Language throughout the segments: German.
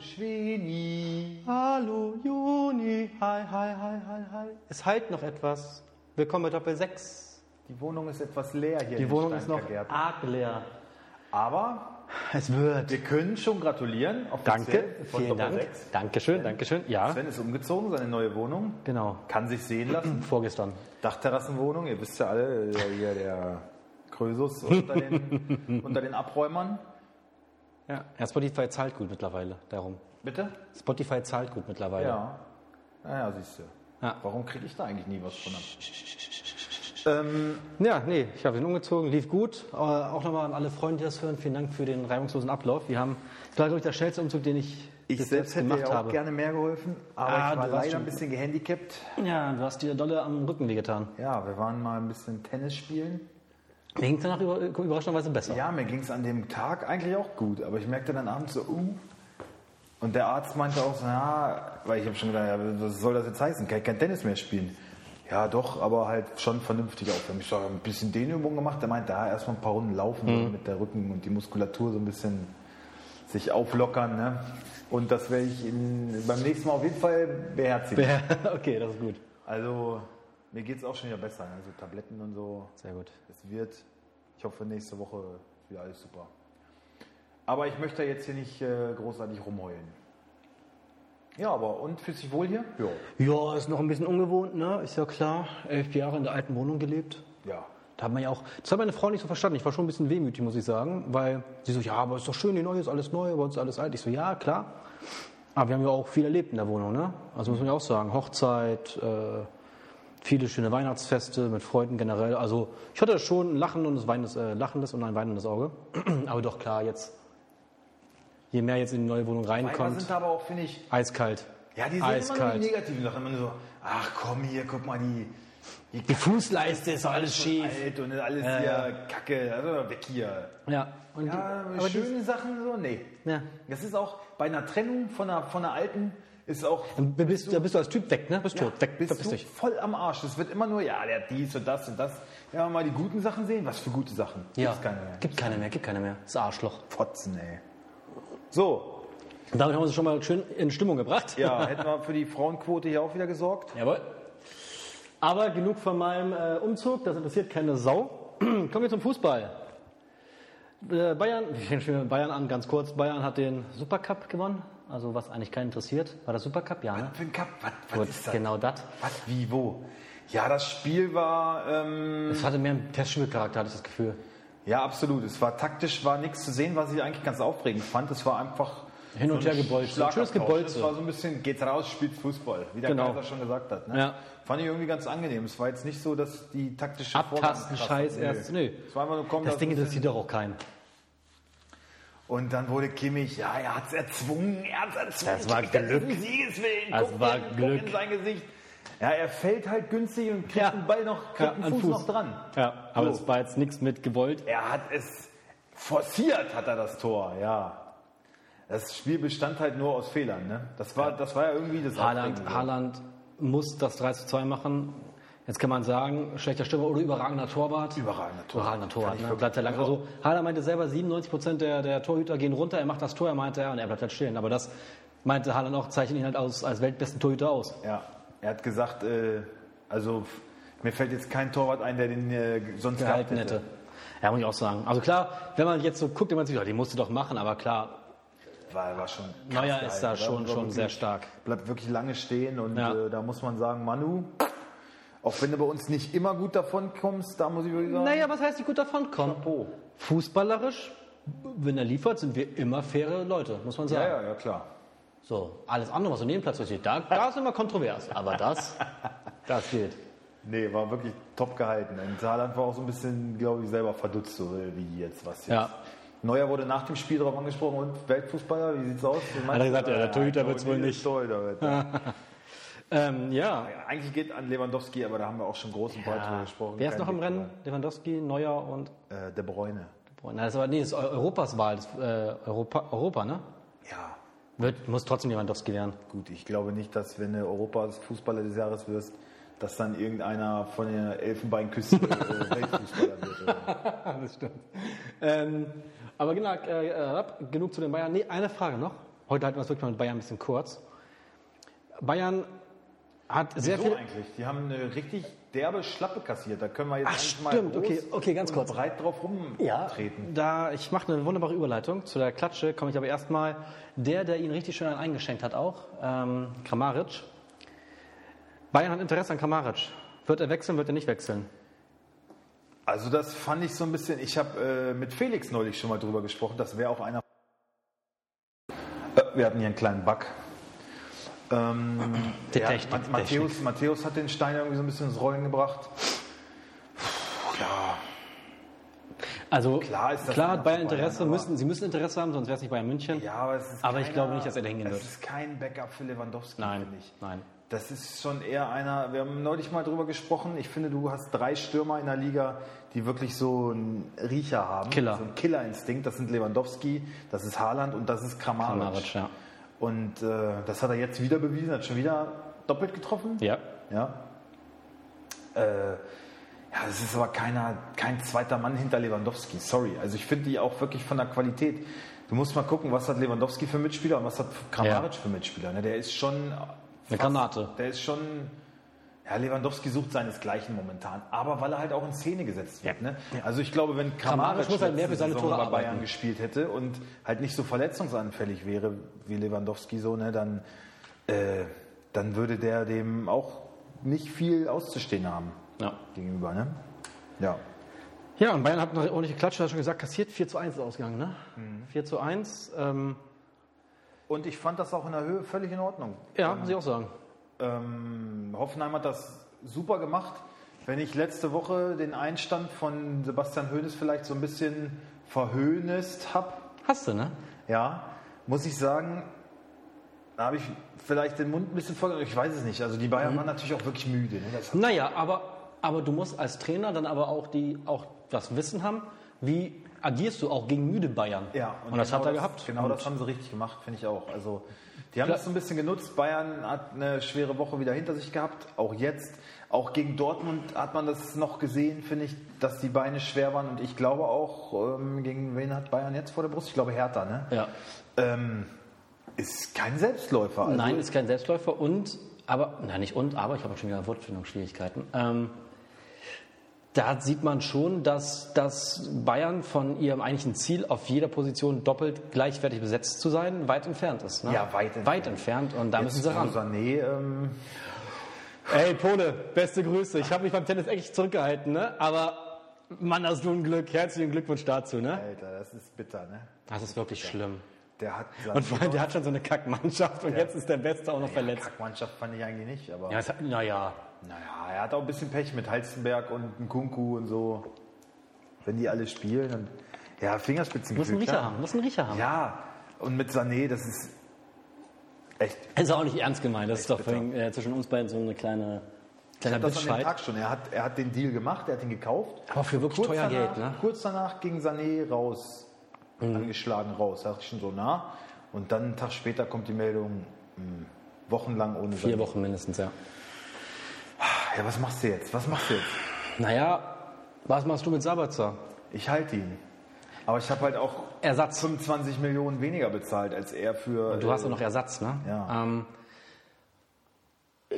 Schweni. Hallo Juni, hi, hi, hi, hi, hi. Es halt noch etwas. Willkommen bei Doppel 6. Die Wohnung ist etwas leer hier. Die in Wohnung ist noch arg leer. Aber Es wird. wir können schon gratulieren. Danke, vielen Doppel Dank. sechs. Dankeschön, Dankeschön. Ja, Sven ist umgezogen, seine neue Wohnung. genau. Kann sich sehen lassen. Vorgestern. Dachterrassenwohnung, ihr wisst ja alle, hier der Krösus unter den, unter den Abräumern. Ja. ja, Spotify zahlt gut mittlerweile, darum. Bitte? Spotify zahlt gut mittlerweile. Ja. Naja, siehst du. Ja. Warum kriege ich da eigentlich nie was von ab? Ähm, Ja, nee, ich habe ihn umgezogen, lief gut. Äh, auch nochmal an alle Freunde, die das hören, vielen Dank für den reibungslosen Ablauf. Wir haben, das war, glaube ich, der schnellste Umzug, den ich, ich selbst hätte gemacht ja auch habe. gerne mehr geholfen, aber Ah, ich war leider schon- ein bisschen gehandicapt. Ja, du hast dir dolle am Rücken wehgetan. Ja, wir waren mal ein bisschen Tennis spielen. Mir ging es danach über, überraschenderweise besser. Ja, mir ging es an dem Tag eigentlich auch gut, aber ich merkte dann abends so, uh. Und der Arzt meinte auch so, ja, weil ich habe schon gedacht, ja, was soll das jetzt heißen? Kann ich kein Tennis mehr spielen? Ja, doch, aber halt schon vernünftig haben ich so ein bisschen Dehnübungen gemacht. Der meinte, ja, erstmal ein paar Runden laufen, so mit der Rücken und die Muskulatur so ein bisschen sich auflockern. Ne? Und das werde ich in, beim nächsten Mal auf jeden Fall beherzigen. okay, das ist gut. Also, mir geht es auch schon wieder besser. Ne? So Tabletten und so. Sehr gut. Es wird, ich hoffe, nächste Woche wieder alles super. Aber ich möchte jetzt hier nicht äh, großartig rumheulen. Ja, aber und fühlt sich wohl hier? Ja. Ja, ist noch ein bisschen ungewohnt, ne? Ist ja klar. Elf Jahre in der alten Wohnung gelebt. Ja. Da hat man ja auch, das hat meine Frau nicht so verstanden. Ich war schon ein bisschen wehmütig, muss ich sagen, weil sie so, ja, aber ist doch schön, die neue ist alles neu, bei uns ist alles alt. Ich so, ja, klar. Aber wir haben ja auch viel erlebt in der Wohnung, ne? Also muss man ja auch sagen, Hochzeit, äh, viele schöne Weihnachtsfeste mit Freunden generell. Also ich hatte schon ein Lachen und ein weinendes, äh, lachendes und ein weinendes Auge. aber doch klar, jetzt, je mehr jetzt in die neue Wohnung reinkommt, sind aber auch, finde ich, eiskalt. ja, die sehen immer nur Eiskalt. die negativen Sachen. Immer so, ach komm hier, guck mal, die, die Die Fußleiste ist alles schief. alt und alles Ja, hier Kacke, also weg hier. Ja, und Ja, die, schöne Sachen so, nee. ja. Das ist auch bei einer Trennung von einer, von einer alten, ist auch Dann bist, da bist du als Typ weg, ne? Bist tot, weg, bist verpiss du voll am Arsch. Es wird immer nur, ja, der hat dies und das und das. Ja, mal die guten Sachen sehen. Was für gute Sachen? Ja, Gibt's keine mehr. gibt keine mehr, gibt keine mehr. Das Arschloch. Fotzen, ey. So, Und damit haben wir uns schon mal schön in Stimmung gebracht. ja, hätten wir für die Frauenquote hier auch wieder gesorgt. Jawohl. Aber genug von meinem äh, Umzug, das interessiert keine Sau. Kommen wir zum Fußball. Äh, Bayern, wir fangen schon mit Bayern an, ganz kurz. Bayern hat den Supercup gewonnen, also was eigentlich keinen interessiert. War das Supercup? Ja, ne? Für ein Cup, was, was Gut, ist das? genau das. Was, wie, wo? Ja, das Spiel war, ähm, Es hatte mehr einen Testspielcharakter, hatte ich das Gefühl. ja, absolut. Es war taktisch, war nichts zu sehen, was ich eigentlich ganz aufregend fand. Es war einfach Hin und so her gebolzt. Schlagabtausch. Schönes Gebolze. Es war so ein bisschen, geht raus, spielt Fußball, wie der Genau. Kaiser schon gesagt hat. Ne? Ja. Fand ich irgendwie ganz angenehm. Es war jetzt nicht so, dass die taktische Abtasten, Scheiß erst. Nö. Komm, Das das Ding interessiert doch auch keinen. Und dann wurde Kimmich, ja, er hat es erzwungen, er hat es erzwungen. Das war er Glück. diesen Siegeswillen. Das guck war in, Glück. in sein Gesicht. Ja, er fällt halt günstig und kriegt Ja. den Ball noch, kriegt den an Fuß, noch dran. Ja, aber So. das war jetzt nichts mit gewollt. Er hat es forciert, hat er das Tor, ja. Das Spiel bestand halt nur aus Fehlern, ne? Das war, das war ja irgendwie das Haaland. Haaland muss das 3 zu 2 machen. Jetzt kann man sagen, schlechter Stürmer oder überragender Torwart. Überragender Torwart. Überragender Torwart, ne? bleibt er lang. Also Haaland meinte selber, 97 Prozent der, der Torhüter gehen runter, er macht das Tor, er meinte er, und er bleibt halt stehen. Aber das meinte Haaland auch, zeichnet ihn halt aus, als weltbesten Torhüter aus. Ja, er hat gesagt, äh, also mir fällt jetzt kein Torwart ein, der den äh, sonst Gehalten gehabt hätte. Ja, muss ich auch sagen. Also klar, wenn man jetzt so guckt, man sich, ja, die musste doch machen, aber klar, War, war schon Neuer ist da schon, schon wirklich- sehr stark. Bleibt wirklich lange stehen und Ja. äh, da muss man sagen, Manu, auch wenn du bei uns nicht immer gut davon kommst, da muss ich wirklich sagen, Naja, was heißt nicht gut davon kommen? Chapeau. Fußballerisch, wenn er liefert, sind wir immer faire Leute, muss man sagen. Ja, ja, ja, klar. So, alles andere, was so neben Platz steht, da, da ist immer kontrovers. Aber das, das geht. Nee, war wirklich top gehalten. Und Saarland war auch so ein bisschen, glaube ich, selber verdutzt, so äh, wie jetzt, was jetzt. Ja. Neuer wurde nach dem Spiel darauf angesprochen und Weltfußballer, wie sieht's aus? Hat er gesagt, ja, der Torhüter wird's wohl nicht. Torhüter wird, ja. Ähm, ja. Eigentlich geht an Lewandowski, aber da haben wir auch schon groß und breit drüber gesprochen. Wer ist Kein noch im Rennen? Lewandowski, Neuer und. Äh, De Bruyne. Boah, Na, das ist aber, nee, das ist Europas Wahl. Das, äh, Europa, Europa, ne? Ja, Wird, muss trotzdem Lewandowski werden. gut. Ich glaube nicht, dass wenn du Europas Fußballer des Jahres wirst, dass dann irgendeiner von der Elfenbeinküste äh, Weltfußballer wird. Das stimmt. Ähm, aber genau, äh, genug zu den Bayern. Nee, eine Frage noch. Heute halten wir es wirklich mal mit Bayern ein bisschen kurz. Bayern hat sehr Wieso viel. eigentlich? Die haben eine richtig derbe Schlappe kassiert. Da können wir jetzt Ach, mal stimmt. groß Okay, okay, ganz kurz. breit drauf rumtreten. Da, ich mache eine wunderbare Überleitung. Zu der Klatsche komme ich aber erstmal. Der, der ihn richtig schön eingeschenkt hat, auch, ähm, Kramaric. Bayern hat Interesse an Kramaric. Wird er wechseln, wird er nicht wechseln? Also das fand ich so ein bisschen, ich habe äh, mit Felix neulich schon mal drüber gesprochen, das wäre auch einer. Äh, wir hatten hier einen kleinen Bug. Ähm, der, Technik, Ma- Matthäus, Matthäus hat den Stein irgendwie so ein bisschen ins Rollen gebracht. Ja, Also Klar ist das klar hat Bayern Bayern, Interesse, aber- müssen, sie müssen Interesse haben, sonst wäre es nicht Bayern München. ja aber, Aber ich keiner- glaube nicht, dass er da hingehen wird. ist kein Backup für Lewandowski, Nein, finde ich. nein. Das ist schon eher einer, wir haben neulich mal drüber gesprochen, ich finde, du hast drei Stürmer in der Liga, die wirklich so einen Riecher haben. Killer. So einen Killerinstinkt. Das sind Lewandowski, das ist Haaland und das ist Kramaric. Kramaric, ja. Und äh, das hat er jetzt wieder bewiesen, hat schon wieder doppelt getroffen. Ja. Ja. Äh, ja, es ist aber keiner, kein zweiter Mann hinter Lewandowski. Sorry. Also ich finde die auch wirklich von der Qualität. Du musst mal gucken, was hat Lewandowski für Mitspieler und was hat Kramaric für Mitspieler. Ne? Der ist schon fast- Granate. Der ist schon. Ja, Lewandowski sucht seinesgleichen momentan, aber weil er halt auch in Szene gesetzt wird. Ja. Ne? Also ich glaube, wenn Kramaric muss halt mehr für seine Saison Tore bei Bayern arbeiten. gespielt hätte und halt nicht so verletzungsanfällig wäre wie Lewandowski so, ne, dann, äh, dann würde der dem auch nicht viel auszustehen haben Ja. gegenüber. Ne? Ja. Ja, und Bayern hat noch ordentliche Klatsche, hast schon gesagt, kassiert 4 zu 1 ist ausgegangen, ne? Mhm. 4 zu 1. Ähm, Und ich fand das auch in der Höhe völlig in Ordnung. ja, muss ich auch sagen. Ähm, Hoffenheim hat das super gemacht. Wenn ich letzte Woche den Einstand von Sebastian Hoeneß vielleicht so ein bisschen verhöhnest habe, Hast du, ne? ja, muss ich sagen, da habe ich vielleicht den Mund ein bisschen voll. Ich weiß es nicht. Also die Mhm. Bayern waren natürlich auch wirklich müde. Ne? Das Naja, aber, aber du musst als Trainer dann aber auch, die, auch das Wissen haben, wie agierst du auch gegen müde Bayern. ja, und, das genau hat er gehabt. Genau und das haben sie richtig gemacht, finde ich auch. Also die haben das so ein bisschen genutzt. Bayern hat eine schwere Woche wieder hinter sich gehabt. Auch jetzt. Auch gegen Dortmund hat man das noch gesehen, finde ich, dass die Beine schwer waren. Und ich glaube auch, ähm, gegen wen hat Bayern jetzt vor der Brust? Ich glaube Hertha, ne? ja. Ähm, ist kein Selbstläufer. Also, Nein, ist kein Selbstläufer und, aber, nein, nicht und, aber ich habe schon wieder Wortfindungsschwierigkeiten. Ähm, da sieht man schon, dass, dass Bayern von ihrem eigentlichen Ziel, auf jeder Position doppelt gleichwertig besetzt zu sein, weit entfernt ist. Ne? Ja, weit entfernt. Weit entfernt und da müssen Jetzt, sie ran. Sané, ähm, Ey, Pole, beste Grüße. Ich habe mich beim Tennis echt zurückgehalten, ne? aber Mann, hast du ein Glück. Herzlichen Glückwunsch dazu. Ne? Alter, das ist bitter, ne? Das ist wirklich schlimm. Der hat Und vor allem, der hat schon so eine Kackmannschaft und jetzt ist der Beste auch noch verletzt. Kackmannschaft fand ich eigentlich nicht, aber Ja, naja, naja, er hat auch ein bisschen Pech mit Halstenberg und Kunku und so. Wenn die alle spielen, dann ja, Fingerspitzengefühl. muss einen Riecher klar. haben. Muss einen Riecher haben. Ja, und mit Sané, das ist echt. Ist auch nicht ernst gemeint. Das ist doch vorhin, äh, zwischen uns beiden so eine kleine, kleiner Das an dem. Tag schon. Er hat, er hat den Deal gemacht, er hat ihn gekauft. Aber für wirklich teuer danach, Geld, ne? Mhm. Kurz danach ging Sané raus, angeschlagen raus. Da dachte ich schon so, na. Und dann einen Tag später kommt die Meldung, mh, wochenlang ohne Vier Sané. Wochen mindestens, ja. Ja, was machst du jetzt? Was machst du jetzt? Naja, was machst du mit Sabitzer? Ich halte ihn. Aber ich habe halt auch Ersatz. 25 Millionen weniger bezahlt als er für. Du hast äh, doch noch Ersatz, ne? Ja. Ähm,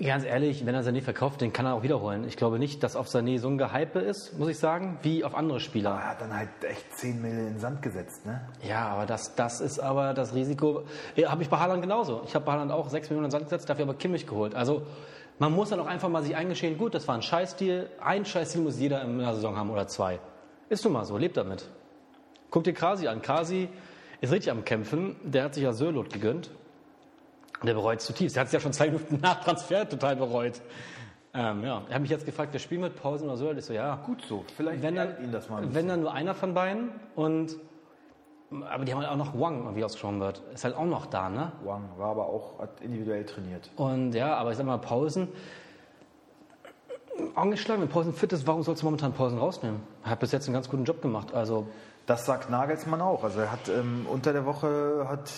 ganz ehrlich, wenn er Sané verkauft, den kann er auch wiederholen. Ich glaube nicht, dass auf Sané so ein Gehype ist, muss ich sagen, wie auf andere Spieler. Er hat dann halt echt 10 Millionen in den Sand gesetzt, ne? Ja, aber das, das ist aber das Risiko. Ja, habe ich bei Haaland genauso. Ich habe bei Haaland auch 6 Millionen in den Sand gesetzt, dafür aber Kimmich geholt. Also man muss dann auch einfach mal sich eingestehen, gut, das war ein Scheißdeal. Ein Scheißdeal muss jeder in einer Saison haben oder zwei. Ist nun mal so, lebt damit. Guck dir Krasi an. Krasi ist richtig am Kämpfen. Der hat sich ja Sörlot gegönnt. Und der bereut es zutiefst. Der hat es ja schon zwei Minuten nach Transfer total bereut. Ähm, ja. Er hat mich jetzt gefragt, wer spielt mit Pausen oder Sörlot? Ich so, ja, Gut so. Vielleicht wenn dann, ihn das mal. wenn dann nur einer von beiden und aber die haben halt auch noch Wang, wie ausgesprochen wird. Ist halt auch noch da, ne? Wang war aber auch hat individuell trainiert. Und ja, aber ich sag mal, Pausen. Angeschlagen, wenn Pausen fit ist, warum sollst du momentan Pausen rausnehmen? Er hat bis jetzt einen ganz guten Job gemacht. Also, Das sagt Nagelsmann auch. Also er hat ähm, unter der Woche hat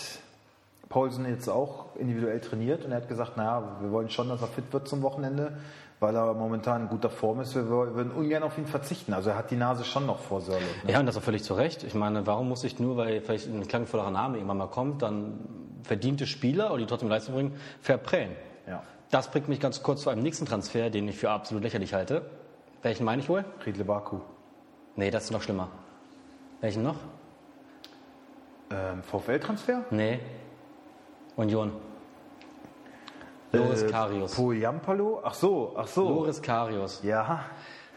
Paulsen jetzt auch individuell trainiert und er hat gesagt, naja, wir wollen schon, dass er fit wird zum Wochenende, weil er momentan in guter Form ist. Wir würden ungern auf ihn verzichten. Also er hat die Nase schon noch vor Sörlot. Ne? ja, und das auch völlig zu Recht. Ich meine, warum muss ich nur, weil vielleicht ein klangvollerer Name irgendwann mal kommt, dann verdiente Spieler, oder die trotzdem Leistung bringen, verprellen. Ja. Das bringt mich ganz kurz zu einem nächsten Transfer, den ich für absolut lächerlich halte. Welchen meine ich wohl? Riedle Baku. Nee, das ist noch schlimmer. Welchen noch? Ähm, VfL-Transfer? Nee. Union. Loris Äh, Karius. Pujampalo? Ach so, ach so. Loris Karius. Ja.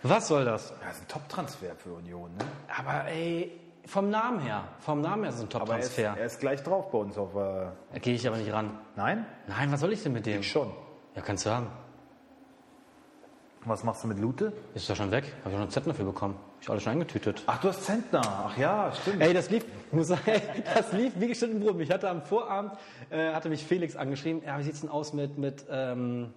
Was soll das? Das ist ein Top-Transfer für Union, ne? Aber ey, vom Namen her, vom Namen her ist es ein Aber er ist, Top-Transfer. er ist gleich drauf bei uns auf. Äh, Da gehe ich aber nicht ran. nein? Nein, was soll ich denn mit dem? Schon. Ja, kannst du haben. Was machst du mit Lute? Ist doch schon weg. Habe ich noch einen Zettel dafür bekommen. Ich alles schon eingetütet. Ach, du hast Zentner. Ach ja, stimmt. Ey, das lief, muss sagen, das lief wie geschnitten Brot. Ich hatte am Vorabend, äh, hatte mich Felix angeschrieben, ja, wie sieht's denn aus mit, mit, ähm,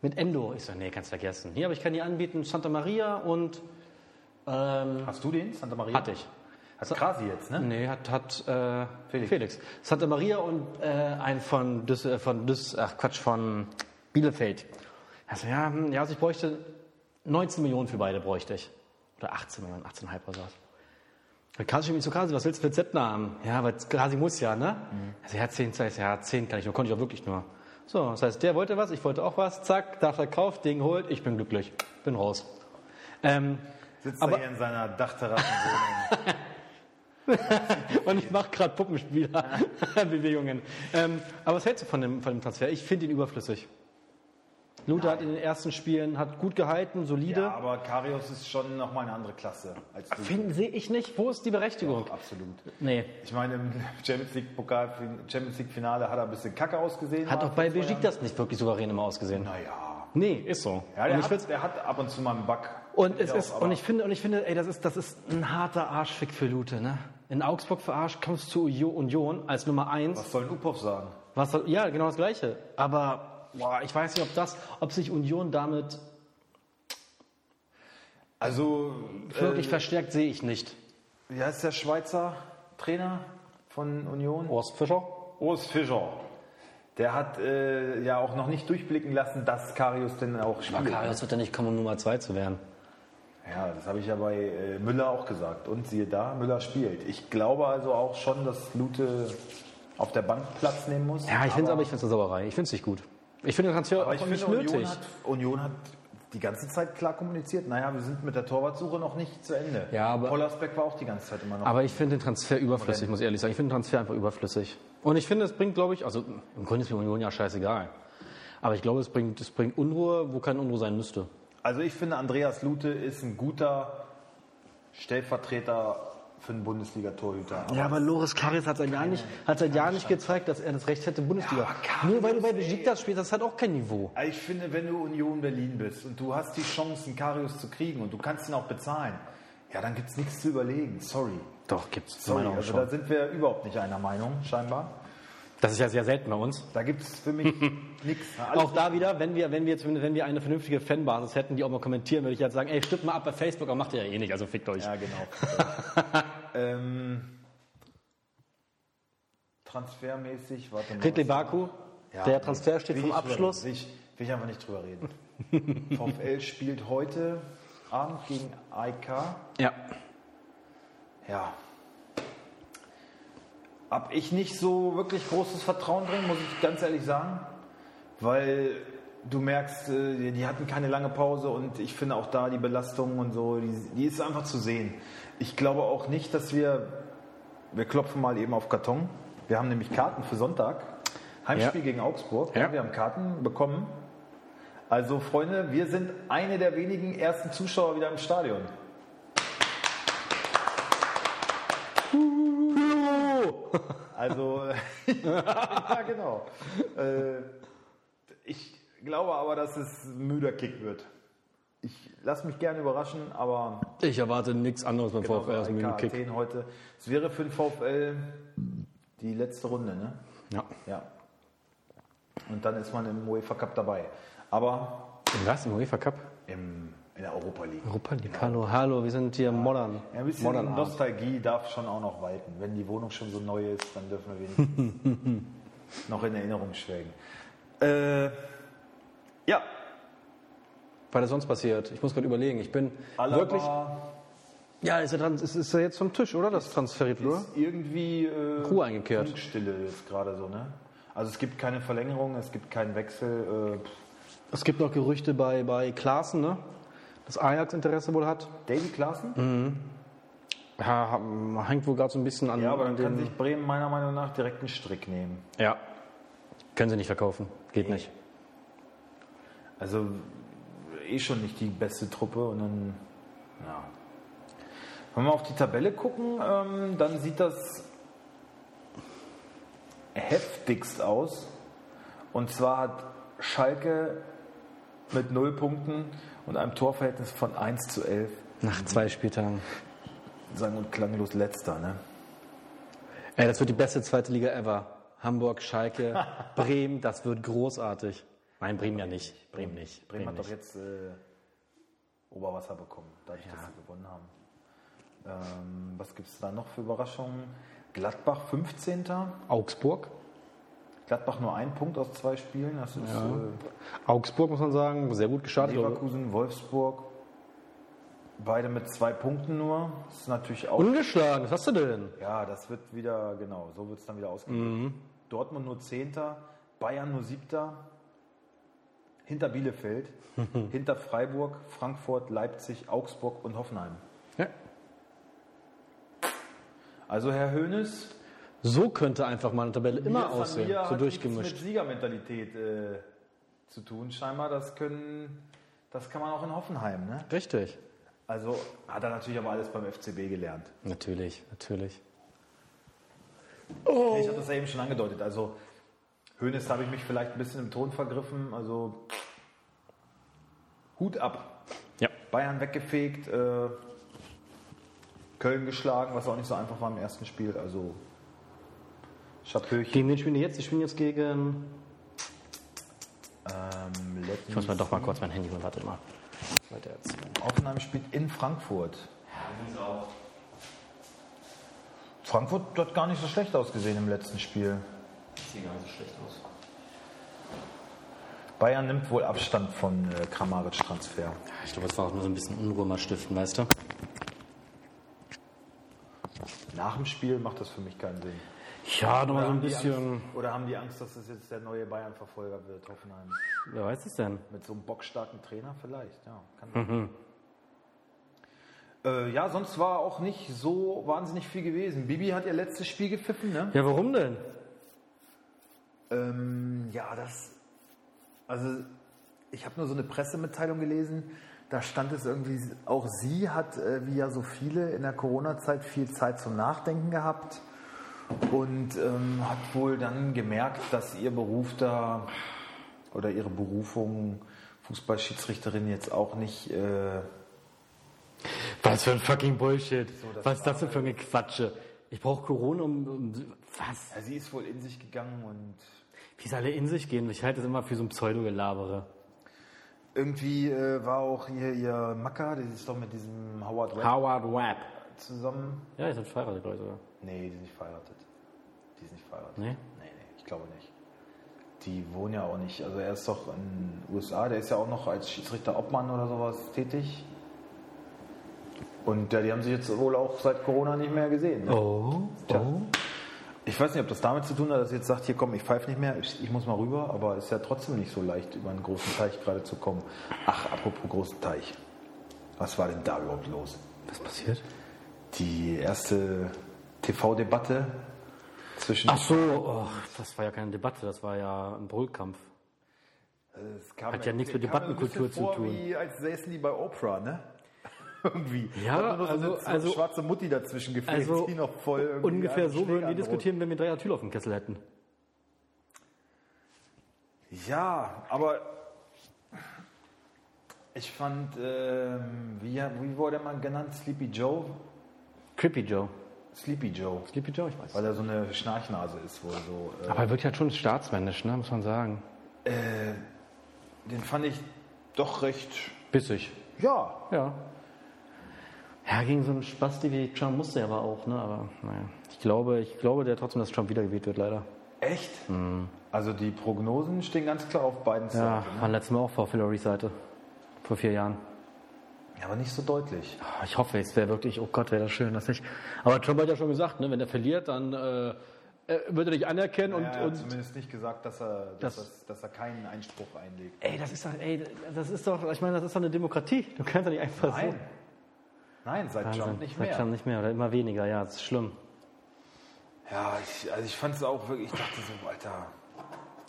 mit Endo? Ich so, nee, kannst vergessen. Hier, aber ich kann dir anbieten Santa Maria und, ähm, Hast du den, Santa Maria? hatte ich. Hat Krasi jetzt, ne? Nee, hat, hat äh, Felix. Felix. Santa Maria und äh, ein von Düs, äh, von Düs, ach Quatsch, von Bielefeld. Also ja, hm, ja, also ich bräuchte 19 Millionen für beide bräuchte ich. Oder 18 Millionen, 18,5 oder sowas. Dann Kasi mich so Kasi, was willst du für Zettner haben? Ja, weil Kasi muss ja, ne? Also ja, 10, das heißt, ja, 10 kann ich nur, konnte ich auch wirklich nur. So, das heißt, der wollte was, ich wollte auch was, zack, da verkauft, Ding holt, ich bin glücklich, bin raus. Ähm, Sitzt Aber- er hier in seiner Dachterrassenwohnung. Und ich mache gerade Puppenspieler-Bewegungen. Ähm, aber was hältst du von dem, von dem Transfer? Ich finde ihn überflüssig. Luther hat in den ersten Spielen hat gut gehalten, solide. ja, aber Karius ist schon nochmal eine andere Klasse als. Finden sehe ich nicht. Wo ist die Berechtigung? Doch, absolut. Nee. Ich meine, im Champions League Pokal, Champions League Finale hat er ein bisschen kacke ausgesehen. Hat auch bei Besiktas das nicht wirklich souverän immer ausgesehen. Naja. Nee, ist so. Ja, der hat, der hat ab und zu mal einen Bug. und es ist, und ich finde, und ich finde, ey, das ist, das ist ein harter Arschfick für Lute, ne? In Augsburg verarscht, kommst du zu Union als Nummer eins. Was soll ein Upov sagen? Was soll, ja, genau das Gleiche. Aber boah, ich weiß nicht, ob das, ob sich Union damit Also, wirklich verstärkt, sehe ich nicht. wie heißt der Schweizer Trainer von Union? Horst Fischer? Urs Fischer. Der hat äh, ja auch noch nicht durchblicken lassen, dass Karius denn auch spielt. Karius wird ja nicht kommen, um Nummer zwei zu werden. Ja, das habe ich ja bei äh, Müller auch gesagt. Und siehe da, Müller spielt. Ich glaube also auch schon, dass Lute auf der Bank Platz nehmen muss. Ja, ich finde es aber, ich finde es eine Sauerei. Ich finde es nicht gut. Ich finde den Transfer aber auch ich nicht finde, nötig. Union hat, Union hat die ganze Zeit klar kommuniziert. Naja, wir sind mit der Torwartsuche noch nicht zu Ende. Ja, aber- Pollersbeck war auch die ganze Zeit immer noch. Aber ich finde den Transfer überflüssig, muss ich ehrlich sagen. Ich finde den Transfer einfach überflüssig. Und ich finde, es bringt, glaube ich, also im Grunde ist mir Union ja scheißegal. Aber ich glaube, es bringt, es bringt Unruhe, wo keine Unruhe sein müsste. Also ich finde, Andreas Lute ist ein guter Stellvertreter für einen Bundesliga-Torhüter. Ja, aber Loris Karius hat seit Jahren nicht, hat seit Jahren nicht gezeigt, dass er das Recht hätte, Bundesliga. Ja, Karius, Nur weil du bei Besiktas spielst, das hat auch kein Niveau. Ich finde, wenn du Union Berlin bist und du hast die Chance, einen Karius zu kriegen und du kannst ihn auch bezahlen, ja, dann gibt es nichts zu überlegen. Sorry. Doch, gibt's. Sorry, Meine Meinung also da sind wir überhaupt nicht einer Meinung, scheinbar. Das ist ja sehr selten bei uns. Da gibt es für mich nichts. Auch da wieder, wenn wir, wenn wir jetzt, wenn wir eine vernünftige Fanbasis hätten, die auch mal kommentieren, würde ich jetzt sagen, ey, stimmt mal ab bei Facebook, aber macht ihr ja eh nicht, also fickt euch. Ja, genau. ähm, transfermäßig, warte mal. Ridley Baku, Ja, der Transfer steht vom Abschluss. Will ich, will ich einfach nicht drüber reden. VfL spielt heute Abend gegen AIK. Ja. Ja. Hab ich nicht so wirklich großes Vertrauen drin, muss ich ganz ehrlich sagen. Weil du merkst, äh, die die hatten keine lange Pause und ich finde auch da die Belastung und so, die, die ist einfach zu sehen. Ich glaube auch nicht, dass wir, wir klopfen mal eben auf Karton. Wir haben nämlich Karten für Sonntag. Heimspiel Ja. gegen Augsburg. Ja. Wir haben Karten bekommen. Also Freunde, wir sind eine der wenigen ersten Zuschauer wieder im Stadion. Also, ja, genau. Äh, ich glaube aber, dass es ein müder Kick wird. Ich lasse mich gerne überraschen, aber Ich erwarte nichts anderes beim genau, VfL als einen AEK Kick. Heute. Es wäre für den VfL die letzte Runde, ne? Ja. Ja. Und dann ist man im UEFA Cup dabei. Aber Was? Im UEFA Cup? im, in der Europa League. Europa League. Hallo, hallo, wir sind hier modern. Ja, ein bisschen modern. Nostalgie darf schon auch noch walten. Wenn die Wohnung schon so neu ist, dann dürfen wir wenigstens noch in Erinnerung schwelgen. Äh, ja, Was ist sonst passiert? Ich muss gerade überlegen. Ich bin wirklich. Alaba, Ja, ist er, dran, ist, ist er jetzt vom Tisch, oder? Das transferiert, oder? Ist irgendwie äh, Ruhe eingekehrt. Funkstille jetzt gerade so, ne? Also es gibt keine Verlängerung, es gibt keinen Wechsel. Äh, Es gibt noch Gerüchte bei, bei Klaassen, ne? Dass Ajax Interesse wohl hat. Davy Klaassen? Mhm. Ja, hängt wohl gerade so ein bisschen an, Ja, aber an dann kann sich Bremen meiner Meinung nach direkt einen Strick nehmen. Ja. Können sie nicht verkaufen. Geht nicht. Also eh schon nicht die beste Truppe und dann, ja. Wenn wir auf die Tabelle gucken, ähm, dann sieht das heftigst aus. Und zwar hat Schalke mit 0 Punkten und einem Torverhältnis von 1 zu 11 Nach zwei Spieltagen. sagen und klanglos letzter. Ne? Ey, das wird die beste zweite Liga ever. Hamburg, Schalke, Bremen, das wird großartig. Nein, Bremen ja nicht. Bremen nicht. Bremen hat doch jetzt äh, Oberwasser bekommen, dadurch, dass sie gewonnen haben. Ähm, was gibt es da noch für Überraschungen? Gladbach 15. Augsburg. Gladbach nur ein Punkt aus zwei Spielen. Das ist Augsburg muss man sagen, sehr gut äh, gestartet. Leverkusen, Wolfsburg. Beide mit zwei Punkten nur. Das ist natürlich auch. Ungeschlagen, was hast du denn? Ja, das wird wieder, genau, so wird es dann wieder ausgehen. Dortmund nur Zehnter, Bayern nur Siebter, hinter Bielefeld, hinter Freiburg, Frankfurt, Leipzig, Augsburg und Hoffenheim. Ja. Also Herr Hoeneß, So könnte einfach mal eine Tabelle immer Familie aussehen. So hat nichts durchgemischt. mit Siegermentalität äh, zu tun. Scheinbar, das können, das kann man auch in Hoffenheim. Ne? Richtig. Also hat er natürlich aber alles beim FCB gelernt. Natürlich, natürlich. Ich habe das ja eben schon angedeutet. Also Hoeneß habe ich mich vielleicht ein bisschen im Ton vergriffen. Also Hut ab. Ja. Bayern weggefegt, äh, Köln geschlagen, was auch nicht so einfach war im ersten Spiel. Also Chapeauchen. Gegen wen spielen die jetzt? Die spielen jetzt gegen. Ähm, Ich muss mal doch mal kurz mein Handy holen, warte mal. Weiter erzählen. Hoffenheim spielt in Frankfurt. Frankfurt hat gar nicht so schlecht ausgesehen im letzten Spiel. Sieht gar nicht so schlecht aus. Bayern nimmt wohl Abstand von äh, Kramaric-Transfer. Ich glaube, das war auch nur so ein bisschen Unruhe mal stiften, weißt du? Nach dem Spiel macht das für mich keinen Sinn. Ja, nochmal so ein bisschen. Angst, oder haben die Angst, dass das jetzt der neue Bayern-Verfolger wird, Hoffenheim? Wer weiß es denn? Mit so einem bockstarken Trainer vielleicht, ja. Kann sein. Äh, ja, sonst war auch nicht so wahnsinnig viel gewesen. Bibi hat ihr letztes Spiel gepfiffen, ne? Ja, warum denn? Ähm, ja, das. Also, ich habe nur so eine Pressemitteilung gelesen. Da stand es irgendwie, auch sie hat, äh, wie ja so viele in der Corona-Zeit, viel Zeit zum Nachdenken gehabt und ähm, hat wohl dann gemerkt, dass ihr Beruf da oder ihre Berufung Fußballschiedsrichterin jetzt auch nicht. Äh, Was für ein fucking Bullshit. das Was ist das denn für eine Quatsche? Ich brauche Corona um, um. Was? ja, sie ist wohl in sich gegangen und Wie soll er in sich gehen? Ich halte das immer für so ein Pseudo-Gelabere. irgendwie äh, war auch ihr, ihr Macker, die ist doch mit diesem Howard Webb Howard Webb. zusammen. Ja, ihr seid verheiratet, glaube ich sogar. Nee, die ist nicht verheiratet. Die ist nicht verheiratet. Nee? Nee, nee, ich glaube nicht. Die wohnen ja auch nicht. Also er ist doch in den USA, der ist ja auch noch als Schiedsrichter Obmann oder sowas tätig. Und ja, die haben sich jetzt wohl auch seit Corona nicht mehr gesehen. Ne? Oh, Tja. Ich weiß nicht, ob das damit zu tun hat, dass er jetzt sagt, hier komm, ich pfeife nicht mehr, ich, ich muss mal rüber, aber es ist ja trotzdem nicht so leicht, über einen großen Teich gerade zu kommen. Ach, apropos großen Teich. Was war denn da überhaupt los? Was passiert? Die erste TV-Debatte zwischen Ach so, oh, das war ja keine Debatte, das war ja ein Brüllkampf. Kam Hat ja nichts mit Debattenkultur bisschen vor, zu tun. Wie als säßen die bei Oprah, ne? irgendwie. Ja, so also- eine so also- schwarze Mutti dazwischen gefehlt, Also die noch voll ungefähr so würden wir diskutieren, wenn wir drei Atyl auf dem Kessel hätten. Ja, aber ich fand, ähm, wie, wie wurde er mal genannt? Sleepy Joe? Creepy Joe. Sleepy Joe. Sleepy Joe, ich weiß. Weil er so eine Schnarchnase ist wohl so. Äh, Aber er wirkt halt schon staatsmännisch, ne, muss man sagen. den fand ich doch recht. Bissig. Ja, Ja. Ja, gegen so einen Spasti wie Trump musste er aber auch, ne? Aber naja. Ich glaube, ich glaube der trotzdem, dass Trump wiedergewählt wird, leider. echt? Also die Prognosen stehen ganz klar auf beiden Mhm. Ja, Seiten. waren letztes Mal auch vor Hillarys Seite. Vor vier Jahren. Ja, aber nicht so deutlich. Ah, Ich hoffe, es wäre wirklich, oh Gott, wäre das schön, dass nicht. Aber Trump hat ja schon gesagt, ne, wenn er verliert, dann äh, wird er dich anerkennen und, Ja, er hat und zumindest nicht gesagt, dass er, dass, Das- das, dass er keinen Einspruch einlegt. ey, das ist doch, ey, das ist doch, ich meine, das ist doch eine Demokratie. Du kannst doch nicht einfach Nein. so. Nein, seit Wahnsinn. Trump nicht Seit mehr. Trump nicht mehr oder immer weniger, ja, das ist schlimm. Ja, ich, also ich fand es auch wirklich, ich dachte so, Alter.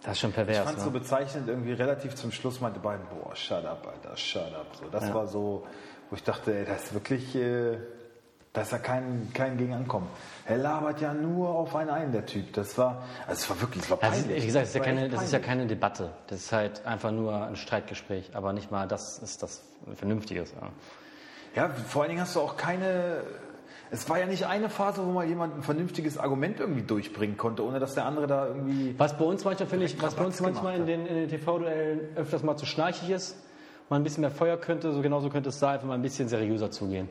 Das ist schon Ich pervers. fand es so ne? bezeichnend, irgendwie relativ zum Schluss meinte beiden, boah, shut up, Alter, shut up. So, das Ja. war so, wo ich dachte, ey, das ist wirklich, äh, da ist ja kein, kein gegen Ankommen. Er labert ja nur auf einen ein, der Typ. Das war, also es war wirklich, es war Also, peinlich. wie gesagt, das ist, ja keine, das ist ja keine Debatte. Das ist halt einfach nur ein Streitgespräch. Aber nicht mal das ist das Vernünftiges. Ja. Ja, vor allen Dingen hast du auch keine. Es war ja nicht eine Phase, wo mal jemand ein vernünftiges Argument irgendwie durchbringen konnte, ohne dass der andere da irgendwie. Was bei uns manchmal, finde ich, was bei uns manchmal in den, in den TV-Duellen öfters mal zu schnarchig ist, mal ein bisschen mehr Feuer könnte, so genauso könnte es da einfach mal ein bisschen seriöser zugehen.